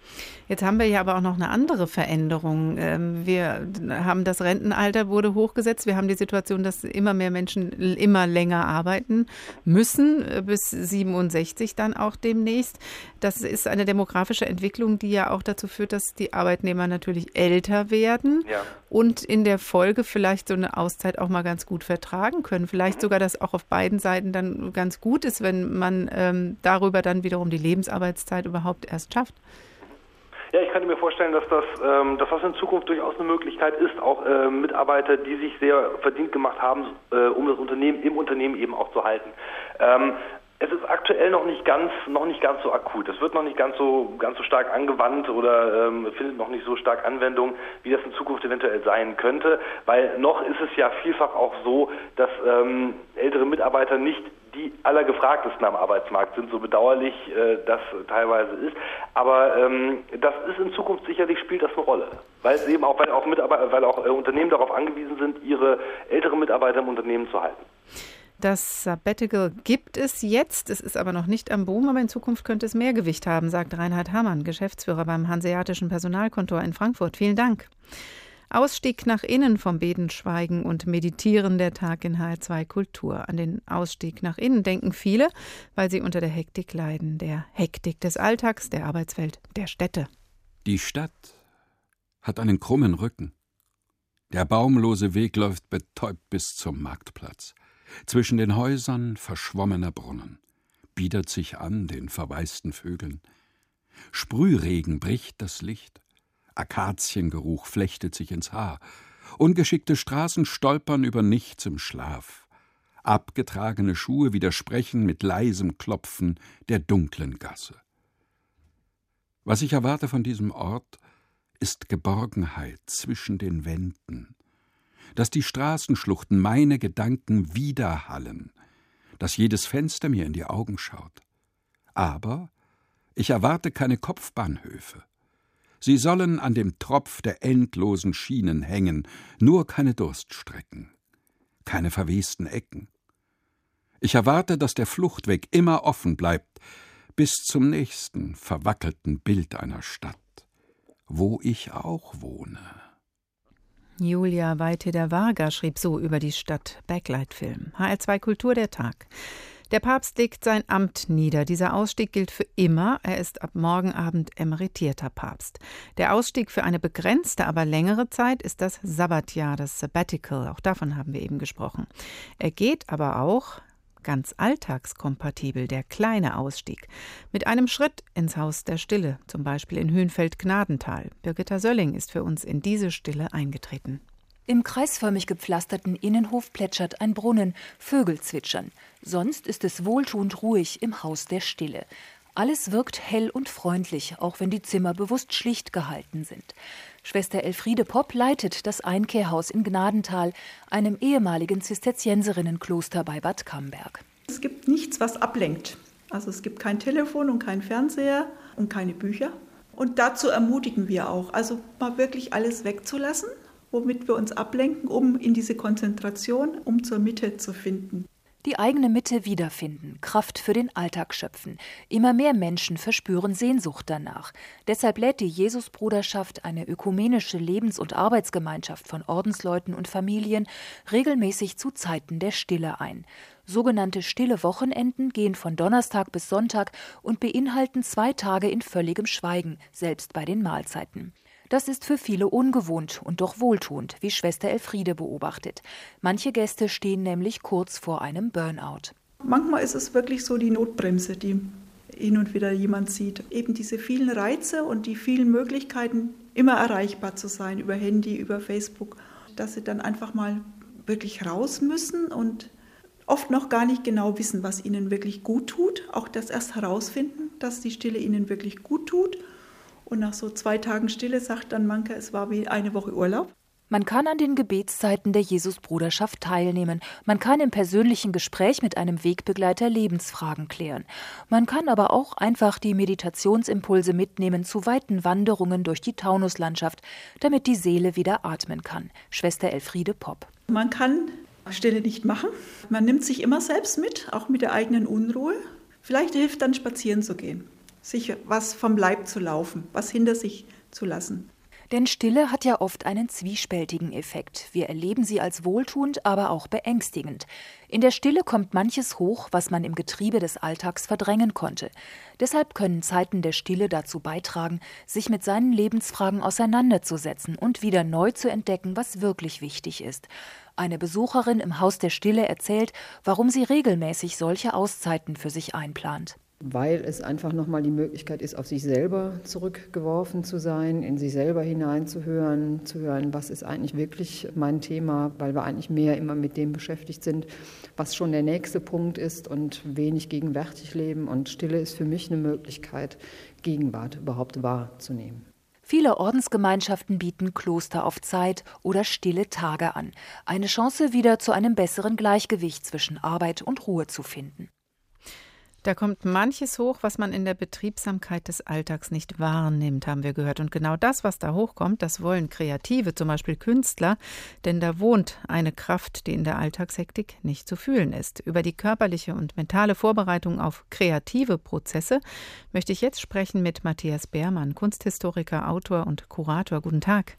Jetzt haben wir ja aber auch noch eine andere Veränderung. Ähm, wir haben das Rentenalter wurde hochgesetzt. Wir haben die Situation, dass immer mehr Menschen immer länger arbeiten müssen, äh, bis 67 dann auch demnächst. Das ist eine demografische Entwicklung, die ja auch dazu führt, dass die Arbeitnehmer natürlich älter werden ja. und in der Folge vielleicht so eine Auszeit auch mal ganz gut vertragen können. Vielleicht mhm. sogar, dass auch auf beiden Seiten dann ganz gut ist, wenn man ähm, darüber dann wiederum die Lebensarbeitszeit überhaupt erst schafft.
Ja, ich könnte mir vorstellen, dass das, ähm, dass das in Zukunft durchaus eine Möglichkeit ist, auch äh, Mitarbeiter, die sich sehr verdient gemacht haben, äh, um das Unternehmen im Unternehmen eben auch zu halten. Ähm, es ist aktuell noch nicht ganz, noch nicht ganz so akut. Es wird noch nicht ganz so, ganz so stark angewandt oder ähm, findet noch nicht so stark Anwendung, wie das in Zukunft eventuell sein könnte, weil noch ist es ja vielfach auch so, dass ähm, ältere Mitarbeiter nicht die allergefragtesten am Arbeitsmarkt sind, so bedauerlich äh, das teilweise ist. Aber ähm, das ist in Zukunft sicherlich spielt das eine Rolle, weil es eben auch, weil auch Mitarbeiter, weil auch äh, Unternehmen darauf angewiesen sind, ihre älteren Mitarbeiter im Unternehmen zu halten.
Das Sabbatical gibt es jetzt, es ist aber noch nicht am Boom, aber in Zukunft könnte es mehr Gewicht haben, sagt Reinhard Hamann, Geschäftsführer beim Hanseatischen Personalkontor in Frankfurt. Vielen Dank. Ausstieg nach innen vom Beten, Schweigen und Meditieren der Tag in HR2 Kultur. An den Ausstieg nach innen denken viele, weil sie unter der Hektik leiden, der Hektik des Alltags, der Arbeitswelt, der Städte.
Die Stadt hat einen krummen Rücken. Der baumlose Weg läuft betäubt bis zum Marktplatz. Zwischen den Häusern verschwommener Brunnen, biedert sich an den verwaisten Vögeln. Sprühregen bricht das Licht, Akaziengeruch flechtet sich ins Haar, ungeschickte Straßen stolpern über nichts im Schlaf, abgetragene Schuhe widersprechen mit leisem Klopfen der dunklen Gasse. Was ich erwarte von diesem Ort, ist Geborgenheit zwischen den Wänden, dass die Straßenschluchten meine Gedanken widerhallen, dass jedes Fenster mir in die Augen schaut. Aber ich erwarte keine Kopfbahnhöfe. Sie sollen an dem Tropf der endlosen Schienen hängen, nur keine Durststrecken, keine verwesten Ecken. Ich erwarte, dass der Fluchtweg immer offen bleibt, bis zum nächsten verwackelten Bild einer Stadt, wo ich auch wohne.
Julia Weiteder-Varga schrieb so über die Stadt Backlight-Film. HR2 Kultur der Tag. Der Papst legt sein Amt nieder. Dieser Ausstieg gilt für immer. Er ist ab morgen Abend emeritierter Papst. Der Ausstieg für eine begrenzte, aber längere Zeit ist das Sabbatjahr, das Sabbatical. Auch davon haben wir eben gesprochen. Er geht aber auch ganz alltagskompatibel, der kleine Ausstieg. Mit einem Schritt ins Haus der Stille, zum Beispiel in Hünfeld-Gnadental. Birgitta Sölling ist für uns in diese Stille eingetreten.
Im kreisförmig gepflasterten Innenhof plätschert ein Brunnen, Vögel zwitschern. Sonst ist es wohltuend ruhig im Haus der Stille. Alles wirkt hell und freundlich, auch wenn die Zimmer bewusst schlicht gehalten sind. Schwester Elfriede Popp leitet das Einkehrhaus in Gnadental, einem ehemaligen Zisterzienserinnenkloster bei Bad Camberg.
Es gibt nichts, was ablenkt. Also es gibt kein Telefon und kein Fernseher und keine Bücher. Und dazu ermutigen wir auch, also mal wirklich alles wegzulassen, womit wir uns ablenken, um in diese Konzentration, um zur Mitte zu finden
die eigene Mitte wiederfinden, Kraft für den Alltag schöpfen. Immer mehr Menschen verspüren Sehnsucht danach. Deshalb lädt die Jesusbruderschaft, eine ökumenische Lebens- und Arbeitsgemeinschaft von Ordensleuten und Familien, regelmäßig zu Zeiten der Stille ein. Sogenannte stille Wochenenden gehen von Donnerstag bis Sonntag und beinhalten zwei Tage in völligem Schweigen, selbst bei den Mahlzeiten. Das ist für viele ungewohnt und doch wohltuend, wie Schwester Elfriede beobachtet. Manche Gäste stehen nämlich kurz vor einem Burnout.
Manchmal ist es wirklich so die Notbremse, die hin und wieder jemand sieht. Eben diese vielen Reize und die vielen Möglichkeiten, immer erreichbar zu sein über Handy, über Facebook, dass sie dann einfach mal wirklich raus müssen und oft noch gar nicht genau wissen, was ihnen wirklich gut tut. Auch das erst herausfinden, dass die Stille ihnen wirklich gut tut und nach so zwei Tagen Stille sagt dann Manke, es war wie eine Woche Urlaub.
Man kann an den Gebetszeiten der Jesusbruderschaft teilnehmen. Man kann im persönlichen Gespräch mit einem Wegbegleiter Lebensfragen klären. Man kann aber auch einfach die Meditationsimpulse mitnehmen zu weiten Wanderungen durch die Taunuslandschaft, damit die Seele wieder atmen kann. Schwester Elfriede Popp.
Man kann Stille nicht machen. Man nimmt sich immer selbst mit, auch mit der eigenen Unruhe. Vielleicht hilft dann spazieren zu gehen sich was vom Leib zu laufen, was hinter sich zu lassen.
Denn Stille hat ja oft einen zwiespältigen Effekt. Wir erleben sie als wohltuend, aber auch beängstigend. In der Stille kommt manches hoch, was man im Getriebe des Alltags verdrängen konnte. Deshalb können Zeiten der Stille dazu beitragen, sich mit seinen Lebensfragen auseinanderzusetzen und wieder neu zu entdecken, was wirklich wichtig ist. Eine Besucherin im Haus der Stille erzählt, warum sie regelmäßig solche Auszeiten für sich einplant
weil es einfach nochmal die Möglichkeit ist, auf sich selber zurückgeworfen zu sein, in sich selber hineinzuhören, zu hören, was ist eigentlich wirklich mein Thema, weil wir eigentlich mehr immer mit dem beschäftigt sind, was schon der nächste Punkt ist und wenig gegenwärtig leben. Und Stille ist für mich eine Möglichkeit, Gegenwart überhaupt wahrzunehmen.
Viele Ordensgemeinschaften bieten Kloster auf Zeit oder stille Tage an. Eine Chance, wieder zu einem besseren Gleichgewicht zwischen Arbeit und Ruhe zu finden.
Da kommt manches hoch, was man in der Betriebsamkeit des Alltags nicht wahrnimmt, haben wir gehört. Und genau das, was da hochkommt, das wollen Kreative, zum Beispiel Künstler, denn da wohnt eine Kraft, die in der Alltagshektik nicht zu fühlen ist. Über die körperliche und mentale Vorbereitung auf kreative Prozesse möchte ich jetzt sprechen mit Matthias Beermann, Kunsthistoriker, Autor und Kurator. Guten Tag.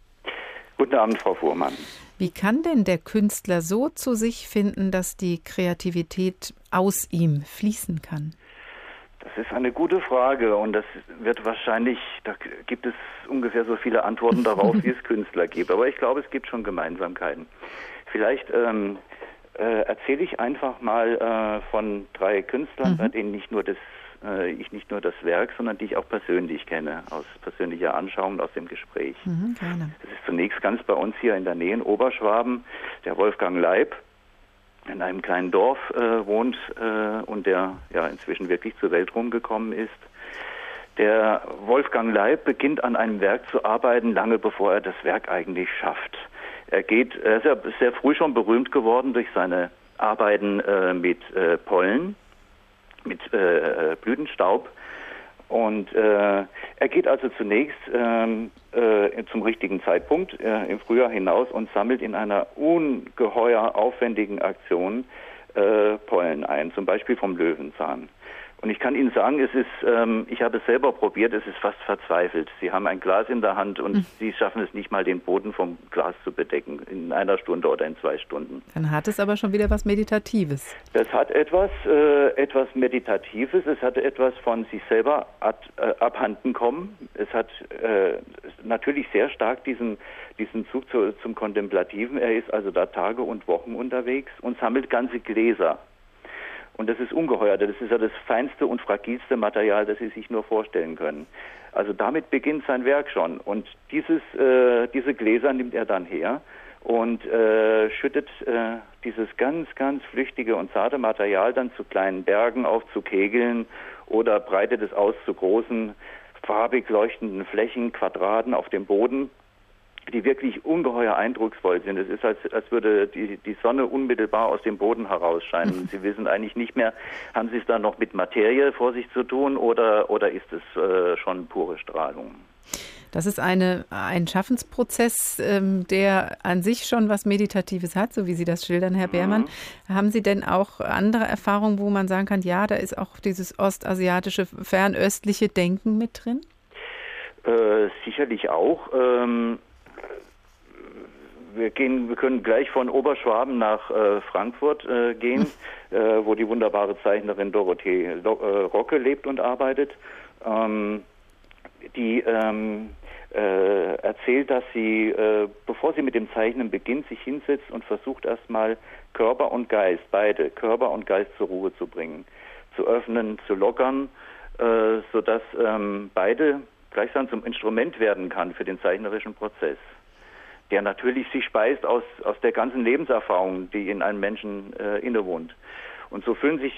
Guten Abend, Frau Fuhrmann.
Wie kann denn der Künstler so zu sich finden, dass die Kreativität aus ihm fließen kann?
Das ist eine gute Frage und das wird wahrscheinlich, da gibt es ungefähr so viele Antworten *laughs* darauf, wie es Künstler gibt. Aber ich glaube, es gibt schon Gemeinsamkeiten. Vielleicht ähm, äh, erzähle ich einfach mal äh, von drei Künstlern, mhm. bei denen nicht nur das äh, ich nicht nur das Werk, sondern die ich auch persönlich kenne, aus persönlicher Anschauung, aus dem Gespräch. Mhm, das ist zunächst ganz bei uns hier in der Nähe in Oberschwaben, der Wolfgang Leib, in einem kleinen Dorf äh, wohnt äh, und der ja inzwischen wirklich zur Welt rumgekommen ist. Der Wolfgang Leib beginnt an einem Werk zu arbeiten, lange bevor er das Werk eigentlich schafft. Er geht, er ist ja sehr früh schon berühmt geworden durch seine Arbeiten äh, mit äh, Pollen mit äh, äh, Blütenstaub. Und äh, er geht also zunächst ähm, äh, zum richtigen Zeitpunkt äh, im Frühjahr hinaus und sammelt in einer ungeheuer aufwendigen Aktion äh, Pollen ein, zum Beispiel vom Löwenzahn. Und ich kann Ihnen sagen, es ist, ähm, ich habe es selber probiert, es ist fast verzweifelt. Sie haben ein Glas in der Hand und mhm. Sie schaffen es nicht mal, den Boden vom Glas zu bedecken in einer Stunde oder in zwei Stunden.
Dann hat es aber schon wieder was Meditatives.
Es hat etwas, äh, etwas Meditatives, es hat etwas von sich selber ad, äh, abhanden kommen. Es hat äh, natürlich sehr stark diesen, diesen Zug zu, zum Kontemplativen. Er ist also da Tage und Wochen unterwegs und sammelt ganze Gläser. Und das ist ungeheuer. Das ist ja das feinste und fragilste Material, das Sie sich nur vorstellen können. Also damit beginnt sein Werk schon. Und dieses, äh, diese Gläser nimmt er dann her und äh, schüttet äh, dieses ganz, ganz flüchtige und zarte Material dann zu kleinen Bergen auf, zu Kegeln oder breitet es aus zu großen, farbig leuchtenden Flächen, Quadraten auf dem Boden die wirklich ungeheuer eindrucksvoll sind. Es ist, als, als würde die, die Sonne unmittelbar aus dem Boden herausscheinen. Mhm. *laughs* Sie wissen eigentlich nicht mehr, haben Sie es da noch mit Materie vor sich zu tun oder, oder ist es äh, schon pure Strahlung?
Das ist eine, ein Schaffensprozess, ähm, der an sich schon was Meditatives hat, so wie Sie das schildern, Herr Beermann. Mhm. Haben Sie denn auch andere Erfahrungen, wo man sagen kann, ja, da ist auch dieses ostasiatische, fernöstliche Denken mit drin?
Äh, sicherlich auch. Ähm, gehen, wir können gleich von Oberschwaben nach äh, Frankfurt äh, gehen, äh, wo die wunderbare Zeichnerin Dorothee äh, Rocke lebt und arbeitet. Ähm, die ähm, äh, erzählt, dass sie, äh, bevor sie mit dem Zeichnen beginnt, sich hinsetzt und versucht erstmal Körper und Geist, beide, Körper und Geist zur Ruhe zu bringen, zu öffnen, zu lockern, sodass ähm, beide gleichsam zum Instrument werden kann für den zeichnerischen Prozess der natürlich sich speist aus, aus der ganzen Lebenserfahrung, die in einem Menschen äh, innewohnt. Und so fühlen sich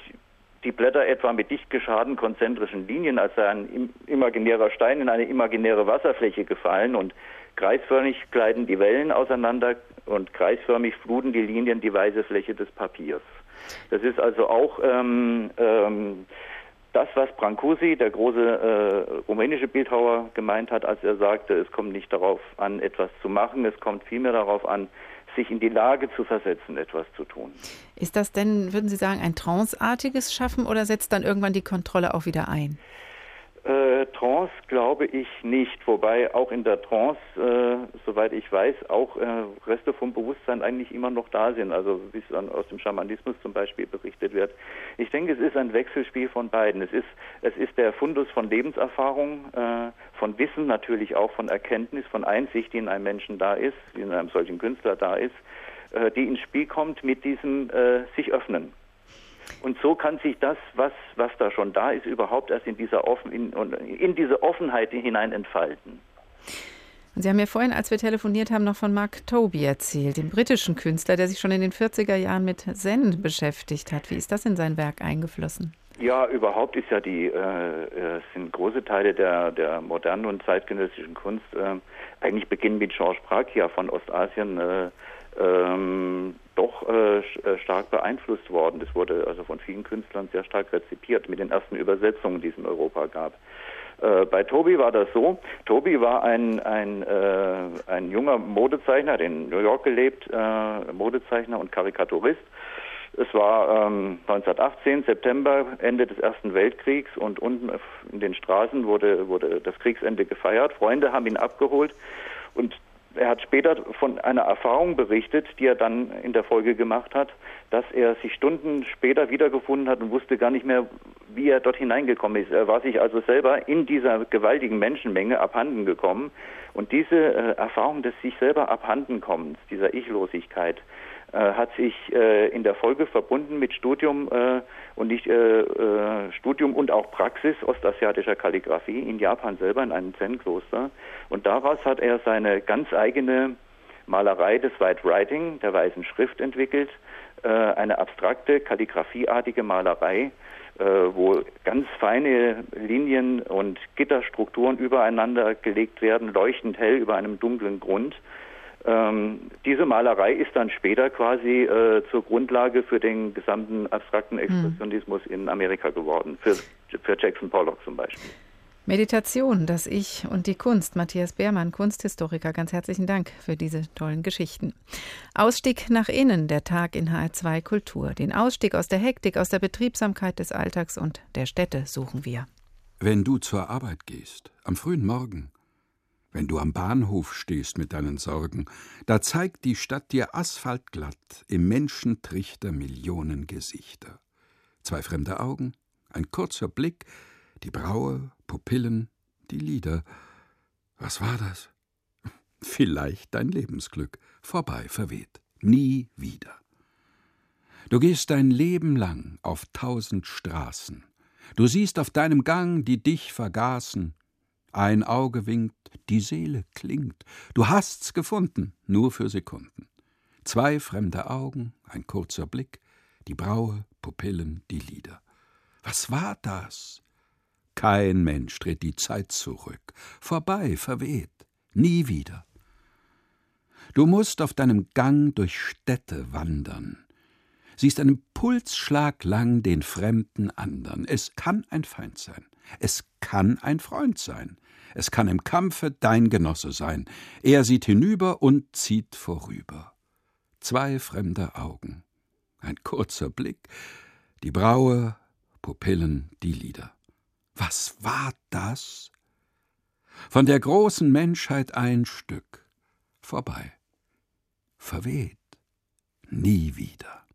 die Blätter etwa mit dicht geschaden konzentrischen Linien, als sei ein imaginärer Stein in eine imaginäre Wasserfläche gefallen und kreisförmig gleiten die Wellen auseinander und kreisförmig fluten die Linien die weiße Fläche des Papiers. Das ist also auch ähm, ähm, das, was Brancusi, der große äh, rumänische Bildhauer, gemeint hat, als er sagte, es kommt nicht darauf an, etwas zu machen, es kommt vielmehr darauf an, sich in die Lage zu versetzen, etwas zu tun.
Ist das denn, würden Sie sagen, ein tranceartiges Schaffen oder setzt dann irgendwann die Kontrolle auch wieder ein?
Äh, Trance glaube ich nicht, wobei auch in der Trance, äh, soweit ich weiß, auch äh, Reste vom Bewusstsein eigentlich immer noch da sind, also wie es dann aus dem Schamanismus zum Beispiel berichtet wird. Ich denke, es ist ein Wechselspiel von beiden. Es ist, es ist der Fundus von Lebenserfahrung, äh, von Wissen natürlich auch, von Erkenntnis, von Einsicht, die in einem Menschen da ist, die in einem solchen Künstler da ist, äh, die ins Spiel kommt mit diesem äh, sich öffnen. Und so kann sich das, was, was da schon da ist, überhaupt erst in, dieser Offen, in, in diese Offenheit hinein entfalten.
Sie haben ja vorhin, als wir telefoniert haben, noch von Mark Toby erzählt, dem britischen Künstler, der sich schon in den 40er Jahren mit Zen beschäftigt hat. Wie ist das in sein Werk eingeflossen?
Ja, überhaupt ist ja die, äh, äh sind große Teile der, der modernen und zeitgenössischen Kunst äh, eigentlich beginnen mit Georges Prakia von Ostasien äh, ähm, doch äh, äh, stark beeinflusst worden. Das wurde also von vielen Künstlern sehr stark rezipiert mit den ersten Übersetzungen, die es in Europa gab. Äh, bei Tobi war das so. Tobi war ein, ein, äh, ein junger Modezeichner, der in New York gelebt, äh, Modezeichner und Karikaturist. Es war ähm, 1918, September, Ende des Ersten Weltkriegs und unten in den Straßen wurde, wurde das Kriegsende gefeiert. Freunde haben ihn abgeholt und er hat später von einer Erfahrung berichtet, die er dann in der Folge gemacht hat, dass er sich Stunden später wiedergefunden hat und wusste gar nicht mehr, wie er dort hineingekommen ist. Er war sich also selber in dieser gewaltigen Menschenmenge abhanden gekommen. Und diese äh, Erfahrung des sich selber abhandenkommens, dieser Ichlosigkeit, hat sich äh, in der Folge verbunden mit Studium äh, und nicht äh, äh, Studium und auch Praxis ostasiatischer Kalligraphie in Japan selber in einem Zen-Kloster. Und daraus hat er seine ganz eigene Malerei des White Writing, der weißen Schrift entwickelt, äh, eine abstrakte, kalligraphieartige Malerei, wo ganz feine Linien und Gitterstrukturen übereinander gelegt werden, leuchtend hell über einem dunklen Grund ähm, diese Malerei ist dann später quasi äh, zur Grundlage für den gesamten abstrakten hm. Expressionismus hm. in Amerika geworden, für, für Jackson Pollock zum Beispiel.
Meditation, das Ich und die Kunst. Matthias Beermann, Kunsthistoriker, ganz herzlichen Dank für diese tollen Geschichten. Ausstieg nach innen, der Tag in HR2 Kultur. Den Ausstieg aus der Hektik, aus der Betriebsamkeit des Alltags und der Städte suchen wir.
Wenn du zur Arbeit gehst, am frühen Morgen, wenn du am Bahnhof stehst mit deinen Sorgen, da zeigt die Stadt dir asphaltglatt im Menschentrichter Millionen Gesichter. Zwei fremde Augen, ein kurzer Blick, die Braue, Pupillen, die Lider. Was war das? *laughs* Vielleicht dein Lebensglück, vorbei verweht, nie wieder. Du gehst dein Leben lang auf tausend Straßen. Du siehst auf deinem Gang, die dich vergaßen, ein Auge winkt, die Seele klingt. Du hast's gefunden, nur für Sekunden. Zwei fremde Augen, ein kurzer Blick, die Braue, Pupillen, die Lider. Was war das? Kein Mensch dreht die Zeit zurück. Vorbei, verweht, nie wieder. Du musst auf deinem Gang durch Städte wandern, siehst einen Pulsschlag lang den fremden andern. Es kann ein Feind sein, es kann ein Freund sein, es kann im Kampfe dein Genosse sein. Er sieht hinüber und zieht vorüber. Zwei fremde Augen, ein kurzer Blick, die Braue, Pupillen, die Lider. Was war das? Von der großen Menschheit ein Stück, vorbei, verweht, nie wieder.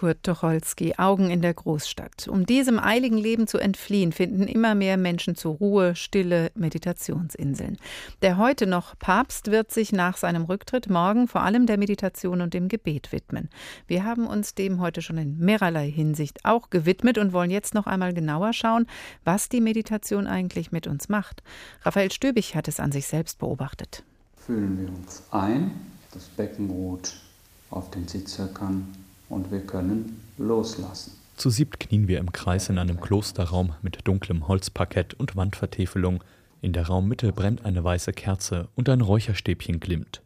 Kurt Tucholsky, Augen in der Großstadt. Um diesem eiligen Leben zu entfliehen, finden immer mehr Menschen zur Ruhe, stille Meditationsinseln. Der heute noch Papst wird sich nach seinem Rücktritt morgen vor allem der Meditation und dem Gebet widmen. Wir haben uns dem heute schon in mehrerlei Hinsicht auch gewidmet und wollen jetzt noch einmal genauer schauen, was die Meditation eigentlich mit uns macht. Raphael Stöbig hat es an sich selbst beobachtet.
Fühlen wir uns ein, das Becken ruht auf den Sitzhöckern und wir können loslassen.
Zu siebt knien wir im Kreis in einem Klosterraum mit dunklem Holzparkett und Wandvertäfelung. In der Raummitte brennt eine weiße Kerze und ein Räucherstäbchen glimmt.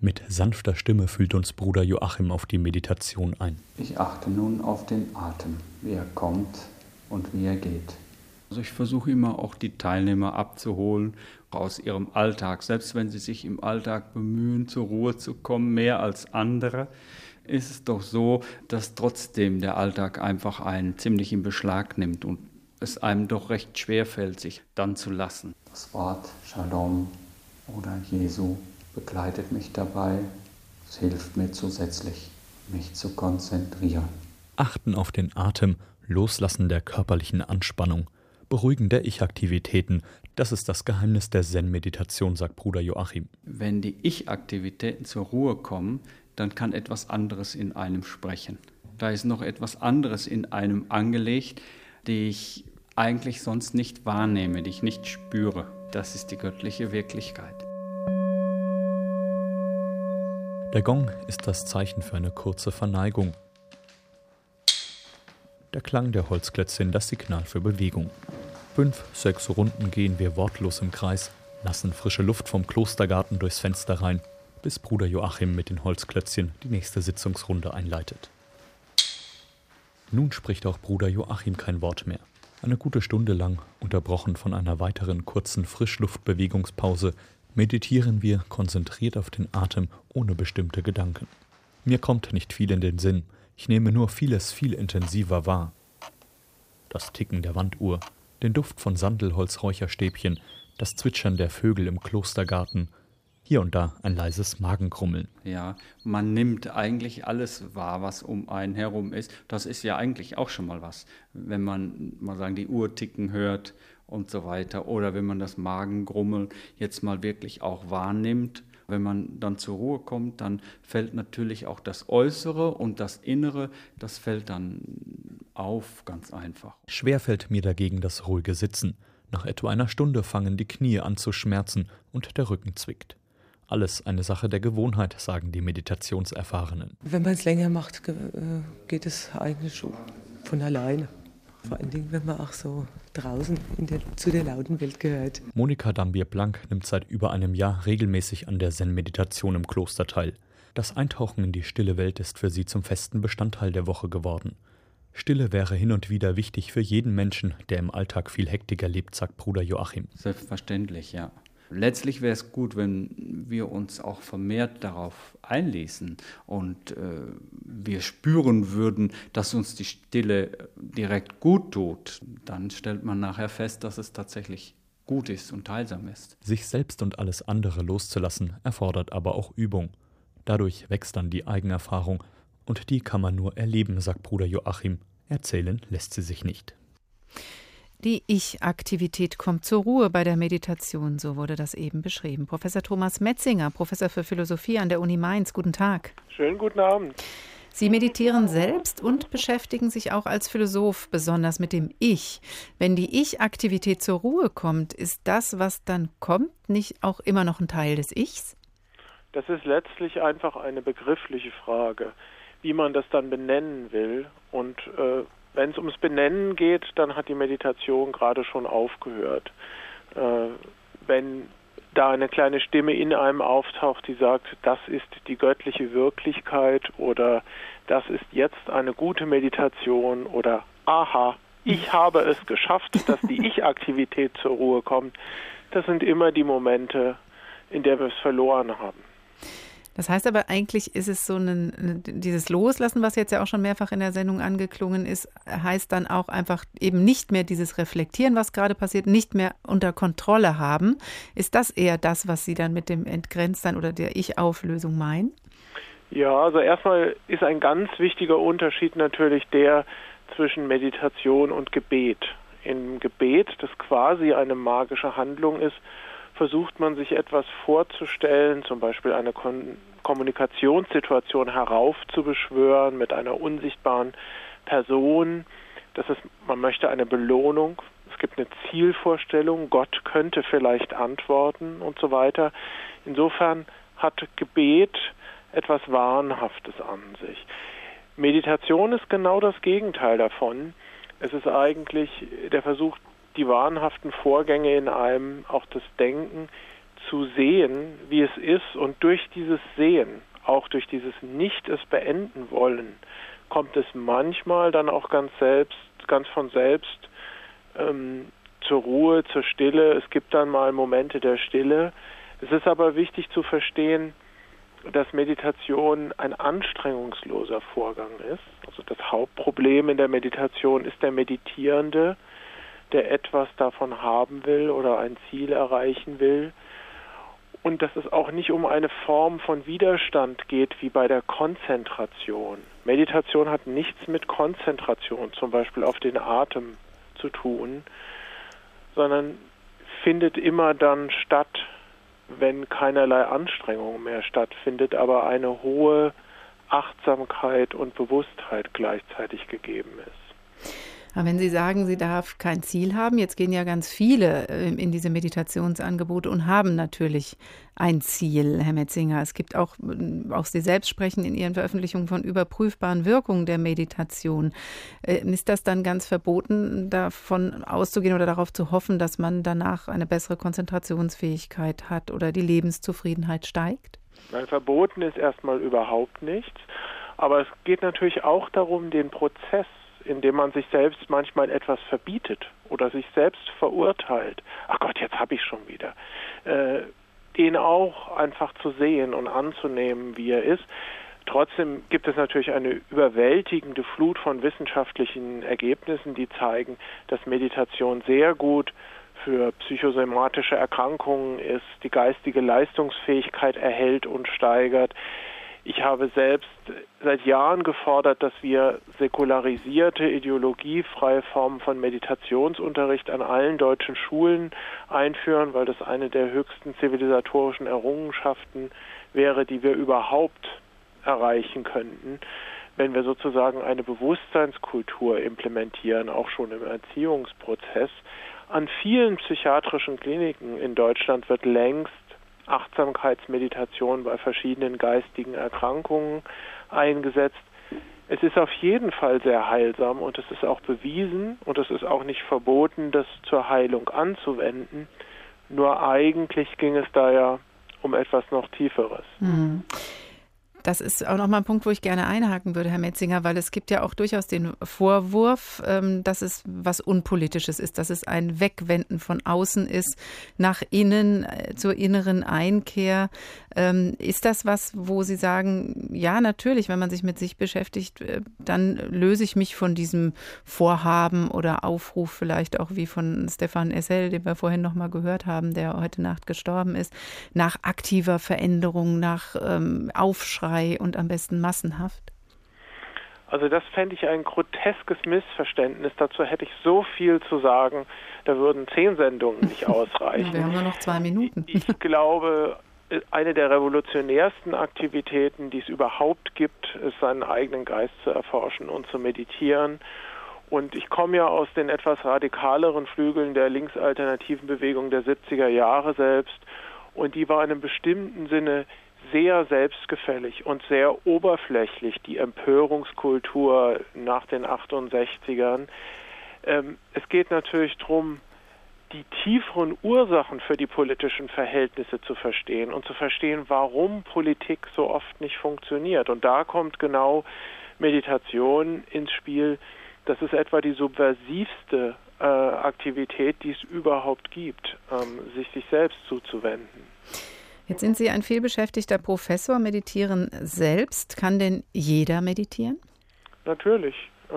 Mit sanfter Stimme fühlt uns Bruder Joachim auf die Meditation ein.
Ich achte nun auf den Atem, wie er kommt und wie er geht.
Also ich versuche immer auch die Teilnehmer abzuholen aus ihrem Alltag, selbst wenn sie sich im Alltag bemühen, zur Ruhe zu kommen, mehr als andere ist es doch so, dass trotzdem der Alltag einfach einen ziemlich in Beschlag nimmt und es einem doch recht schwer fällt, sich dann zu lassen.
Das Wort Shalom oder Jesu begleitet mich dabei. Es hilft mir zusätzlich, mich zu konzentrieren.
Achten auf den Atem, Loslassen der körperlichen Anspannung, Beruhigen der Ich-Aktivitäten, das ist das Geheimnis der Zen-Meditation, sagt Bruder Joachim.
Wenn die Ich-Aktivitäten zur Ruhe kommen, dann kann etwas anderes in einem sprechen. Da ist noch etwas anderes in einem angelegt, die ich eigentlich sonst nicht wahrnehme, die ich nicht spüre. Das ist die göttliche Wirklichkeit.
Der Gong ist das Zeichen für eine kurze Verneigung. Der Klang der Holzklötzchen das Signal für Bewegung. Fünf, sechs Runden gehen wir wortlos im Kreis, lassen frische Luft vom Klostergarten durchs Fenster rein bis Bruder Joachim mit den Holzklötzchen die nächste Sitzungsrunde einleitet. Nun spricht auch Bruder Joachim kein Wort mehr. Eine gute Stunde lang, unterbrochen von einer weiteren kurzen Frischluftbewegungspause, meditieren wir konzentriert auf den Atem ohne bestimmte Gedanken. Mir kommt nicht viel in den Sinn, ich nehme nur vieles viel intensiver wahr. Das Ticken der Wanduhr, den Duft von Sandelholzräucherstäbchen, das Zwitschern der Vögel im Klostergarten, hier und da ein leises Magenkrummeln.
Ja, man nimmt eigentlich alles wahr, was um einen herum ist. Das ist ja eigentlich auch schon mal was, wenn man mal sagen, die Uhr ticken hört und so weiter. Oder wenn man das Magengrummeln jetzt mal wirklich auch wahrnimmt. Wenn man dann zur Ruhe kommt, dann fällt natürlich auch das Äußere und das Innere, das fällt dann auf, ganz einfach.
Schwer fällt mir dagegen das ruhige Sitzen. Nach etwa einer Stunde fangen die Knie an zu schmerzen und der Rücken zwickt. Alles eine Sache der Gewohnheit, sagen die Meditationserfahrenen.
Wenn man es länger macht, äh, geht es eigentlich schon von alleine. Vor allen Dingen, wenn man auch so draußen der, zu der lauten Welt gehört.
Monika Dambier-Blank nimmt seit über einem Jahr regelmäßig an der Zen-Meditation im Kloster teil. Das Eintauchen in die stille Welt ist für sie zum festen Bestandteil der Woche geworden. Stille wäre hin und wieder wichtig für jeden Menschen, der im Alltag viel Hektik erlebt, sagt Bruder Joachim.
Selbstverständlich, ja. Letztlich wäre es gut, wenn wir uns auch vermehrt darauf einlesen und äh, wir spüren würden, dass uns die Stille direkt gut tut. Dann stellt man nachher fest, dass es tatsächlich gut ist und heilsam ist.
Sich selbst und alles andere loszulassen, erfordert aber auch Übung. Dadurch wächst dann die Eigenerfahrung und die kann man nur erleben, sagt Bruder Joachim. Erzählen lässt sie sich nicht.
Die Ich-Aktivität kommt zur Ruhe bei der Meditation, so wurde das eben beschrieben. Professor Thomas Metzinger, Professor für Philosophie an der Uni Mainz, guten Tag.
Schönen guten Abend.
Sie meditieren selbst und beschäftigen sich auch als Philosoph besonders mit dem Ich. Wenn die Ich-Aktivität zur Ruhe kommt, ist das, was dann kommt, nicht auch immer noch ein Teil des Ichs?
Das ist letztlich einfach eine begriffliche Frage, wie man das dann benennen will. Und äh, wenn es ums Benennen geht, dann hat die Meditation gerade schon aufgehört. Äh, wenn da eine kleine Stimme in einem auftaucht, die sagt, das ist die göttliche Wirklichkeit oder das ist jetzt eine gute Meditation oder aha, ich *laughs* habe es geschafft, dass die Ich-Aktivität zur Ruhe kommt, das sind immer die Momente, in der wir es verloren haben.
Das heißt aber eigentlich ist es so ein, dieses Loslassen, was jetzt ja auch schon mehrfach in der Sendung angeklungen ist, heißt dann auch einfach eben nicht mehr dieses Reflektieren, was gerade passiert, nicht mehr unter Kontrolle haben. Ist das eher das, was Sie dann mit dem Entgrenztsein oder der Ich-Auflösung meinen?
Ja, also erstmal ist ein ganz wichtiger Unterschied natürlich der zwischen Meditation und Gebet. Im Gebet, das quasi eine magische Handlung ist, versucht man sich etwas vorzustellen, zum Beispiel eine Kon Kommunikationssituation heraufzubeschwören mit einer unsichtbaren Person. Das ist, man möchte eine Belohnung. Es gibt eine Zielvorstellung. Gott könnte vielleicht antworten und so weiter. Insofern hat Gebet etwas Wahnhaftes an sich. Meditation ist genau das Gegenteil davon. Es ist eigentlich der Versuch, die wahnhaften Vorgänge in einem, auch das Denken, zu sehen, wie es ist und durch dieses Sehen, auch durch dieses Nicht es beenden wollen, kommt es manchmal dann auch ganz selbst, ganz von selbst ähm, zur Ruhe, zur Stille. Es gibt dann mal Momente der Stille. Es ist aber wichtig zu verstehen, dass Meditation ein anstrengungsloser Vorgang ist. Also das Hauptproblem in der Meditation ist der Meditierende, der etwas davon haben will oder ein Ziel erreichen will und dass es auch nicht um eine Form von Widerstand geht wie bei der Konzentration. Meditation hat nichts mit Konzentration, zum Beispiel auf den Atem, zu tun, sondern findet immer dann statt, wenn keinerlei Anstrengung mehr stattfindet, aber eine hohe Achtsamkeit und Bewusstheit gleichzeitig gegeben ist.
Aber wenn Sie sagen, sie darf kein Ziel haben, jetzt gehen ja ganz viele äh, in diese Meditationsangebote und haben natürlich ein Ziel, Herr Metzinger. Es gibt auch, äh, auch Sie selbst sprechen in Ihren Veröffentlichungen von überprüfbaren Wirkungen der Meditation. Äh, ist das dann ganz verboten, davon auszugehen oder darauf zu hoffen, dass man danach eine bessere Konzentrationsfähigkeit hat oder die Lebenszufriedenheit steigt?
Weil verboten ist erstmal überhaupt nichts. Aber es geht natürlich auch darum, den Prozess, in dem man sich selbst manchmal etwas verbietet oder sich selbst verurteilt. Ach Gott, jetzt habe ich schon wieder. Äh, den auch einfach zu sehen und anzunehmen, wie er ist. Trotzdem gibt es natürlich eine überwältigende Flut von wissenschaftlichen Ergebnissen, die zeigen, dass Meditation sehr gut für psychosomatische Erkrankungen ist, die geistige Leistungsfähigkeit erhält und steigert. Ich habe selbst seit Jahren gefordert, dass wir säkularisierte, ideologiefreie Formen von Meditationsunterricht an allen deutschen Schulen einführen, weil das eine der höchsten zivilisatorischen Errungenschaften wäre, die wir überhaupt erreichen könnten, wenn wir sozusagen eine Bewusstseinskultur implementieren, auch schon im Erziehungsprozess. An vielen psychiatrischen Kliniken in Deutschland wird längst Achtsamkeitsmeditation bei verschiedenen geistigen Erkrankungen eingesetzt. Es ist auf jeden Fall sehr heilsam und es ist auch bewiesen und es ist auch nicht verboten, das zur Heilung anzuwenden. Nur eigentlich ging es da ja um etwas noch Tieferes.
Mhm. Das ist auch nochmal ein Punkt, wo ich gerne einhaken würde, Herr Metzinger, weil es gibt ja auch durchaus den Vorwurf, ähm, dass es was Unpolitisches ist, dass es ein Wegwenden von außen ist, nach innen, äh, zur inneren Einkehr. Ähm, ist das was, wo Sie sagen, ja, natürlich, wenn man sich mit sich beschäftigt, äh, dann löse ich mich von diesem Vorhaben oder Aufruf vielleicht auch wie von Stefan Essel, den wir vorhin nochmal gehört haben, der heute Nacht gestorben ist, nach aktiver Veränderung, nach ähm, Aufschrei und am besten massenhaft?
Also das fände ich ein groteskes Missverständnis. Dazu hätte ich so viel zu sagen, da würden zehn Sendungen nicht *laughs* ausreichen.
Wir haben nur noch zwei Minuten.
Ich glaube, eine der revolutionärsten Aktivitäten, die es überhaupt gibt, ist seinen eigenen Geist zu erforschen und zu meditieren. Und ich komme ja aus den etwas radikaleren Flügeln der linksalternativen Bewegung der 70er Jahre selbst. Und die war in einem bestimmten Sinne sehr selbstgefällig und sehr oberflächlich, die Empörungskultur nach den 68ern. Ähm, es geht natürlich darum, die tieferen Ursachen für die politischen Verhältnisse zu verstehen und zu verstehen, warum Politik so oft nicht funktioniert. Und da kommt genau Meditation ins Spiel. Das ist etwa die subversivste äh, Aktivität, die es überhaupt gibt, ähm, sich sich selbst zuzuwenden.
Jetzt sind Sie ein vielbeschäftigter Professor, meditieren selbst. Kann denn jeder meditieren?
Natürlich. Äh,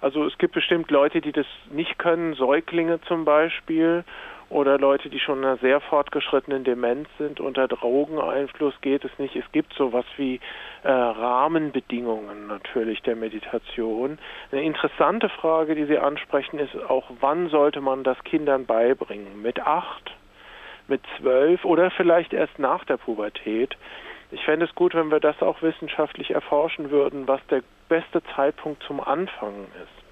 also es gibt bestimmt Leute, die das nicht können, Säuglinge zum Beispiel oder Leute, die schon in einer sehr fortgeschrittenen Demenz sind. Unter Drogeneinfluss geht es nicht. Es gibt sowas wie äh, Rahmenbedingungen natürlich der Meditation. Eine interessante Frage, die Sie ansprechen, ist auch, wann sollte man das Kindern beibringen? Mit acht, mit zwölf oder vielleicht erst nach der Pubertät? Ich fände es gut, wenn wir das auch wissenschaftlich erforschen würden, was der beste Zeitpunkt zum Anfangen ist.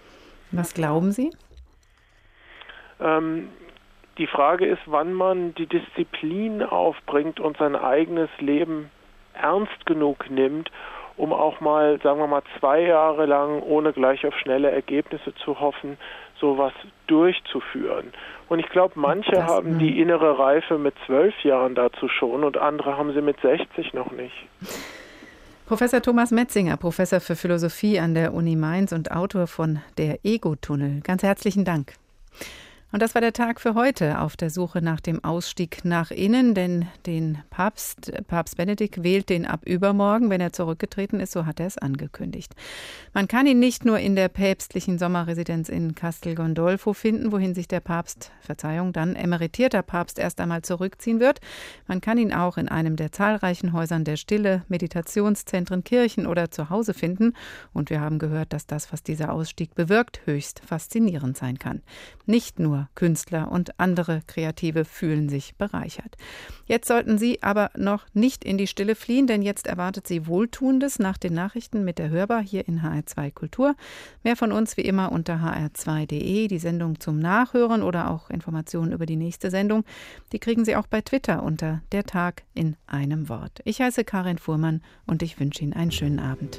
Was glauben Sie?
Ähm, die Frage ist, wann man die Disziplin aufbringt und sein eigenes Leben ernst genug nimmt, um auch mal, sagen wir mal, zwei Jahre lang, ohne gleich auf schnelle Ergebnisse zu hoffen, sowas durchzuführen. Und ich glaube, manche das, haben die innere Reife mit zwölf Jahren dazu schon und andere haben sie mit 60 noch nicht.
Professor Thomas Metzinger, Professor für Philosophie an der Uni Mainz und Autor von Der Ego-Tunnel. Ganz herzlichen Dank. Und das war der Tag für heute auf der Suche nach dem Ausstieg nach innen, denn den Papst, Papst Benedikt wählt den ab übermorgen, wenn er zurückgetreten ist, so hat er es angekündigt. Man kann ihn nicht nur in der päpstlichen Sommerresidenz in Castel Gondolfo finden, wohin sich der Papst, Verzeihung, dann emeritierter Papst erst einmal zurückziehen wird. Man kann ihn auch in einem der zahlreichen Häusern der Stille, Meditationszentren, Kirchen oder zu Hause finden. Und wir haben gehört, dass das, was dieser Ausstieg bewirkt, höchst faszinierend sein kann. Nicht nur Künstler und andere Kreative fühlen sich bereichert. Jetzt sollten Sie aber noch nicht in die Stille fliehen, denn jetzt erwartet Sie Wohltuendes nach den Nachrichten mit der Hörbar hier in HR2 Kultur. Mehr von uns wie immer unter hr2.de, die Sendung zum Nachhören oder auch Informationen über die nächste Sendung. Die kriegen Sie auch bei Twitter unter der Tag in einem Wort. Ich heiße Karin Fuhrmann und ich wünsche Ihnen einen schönen Abend.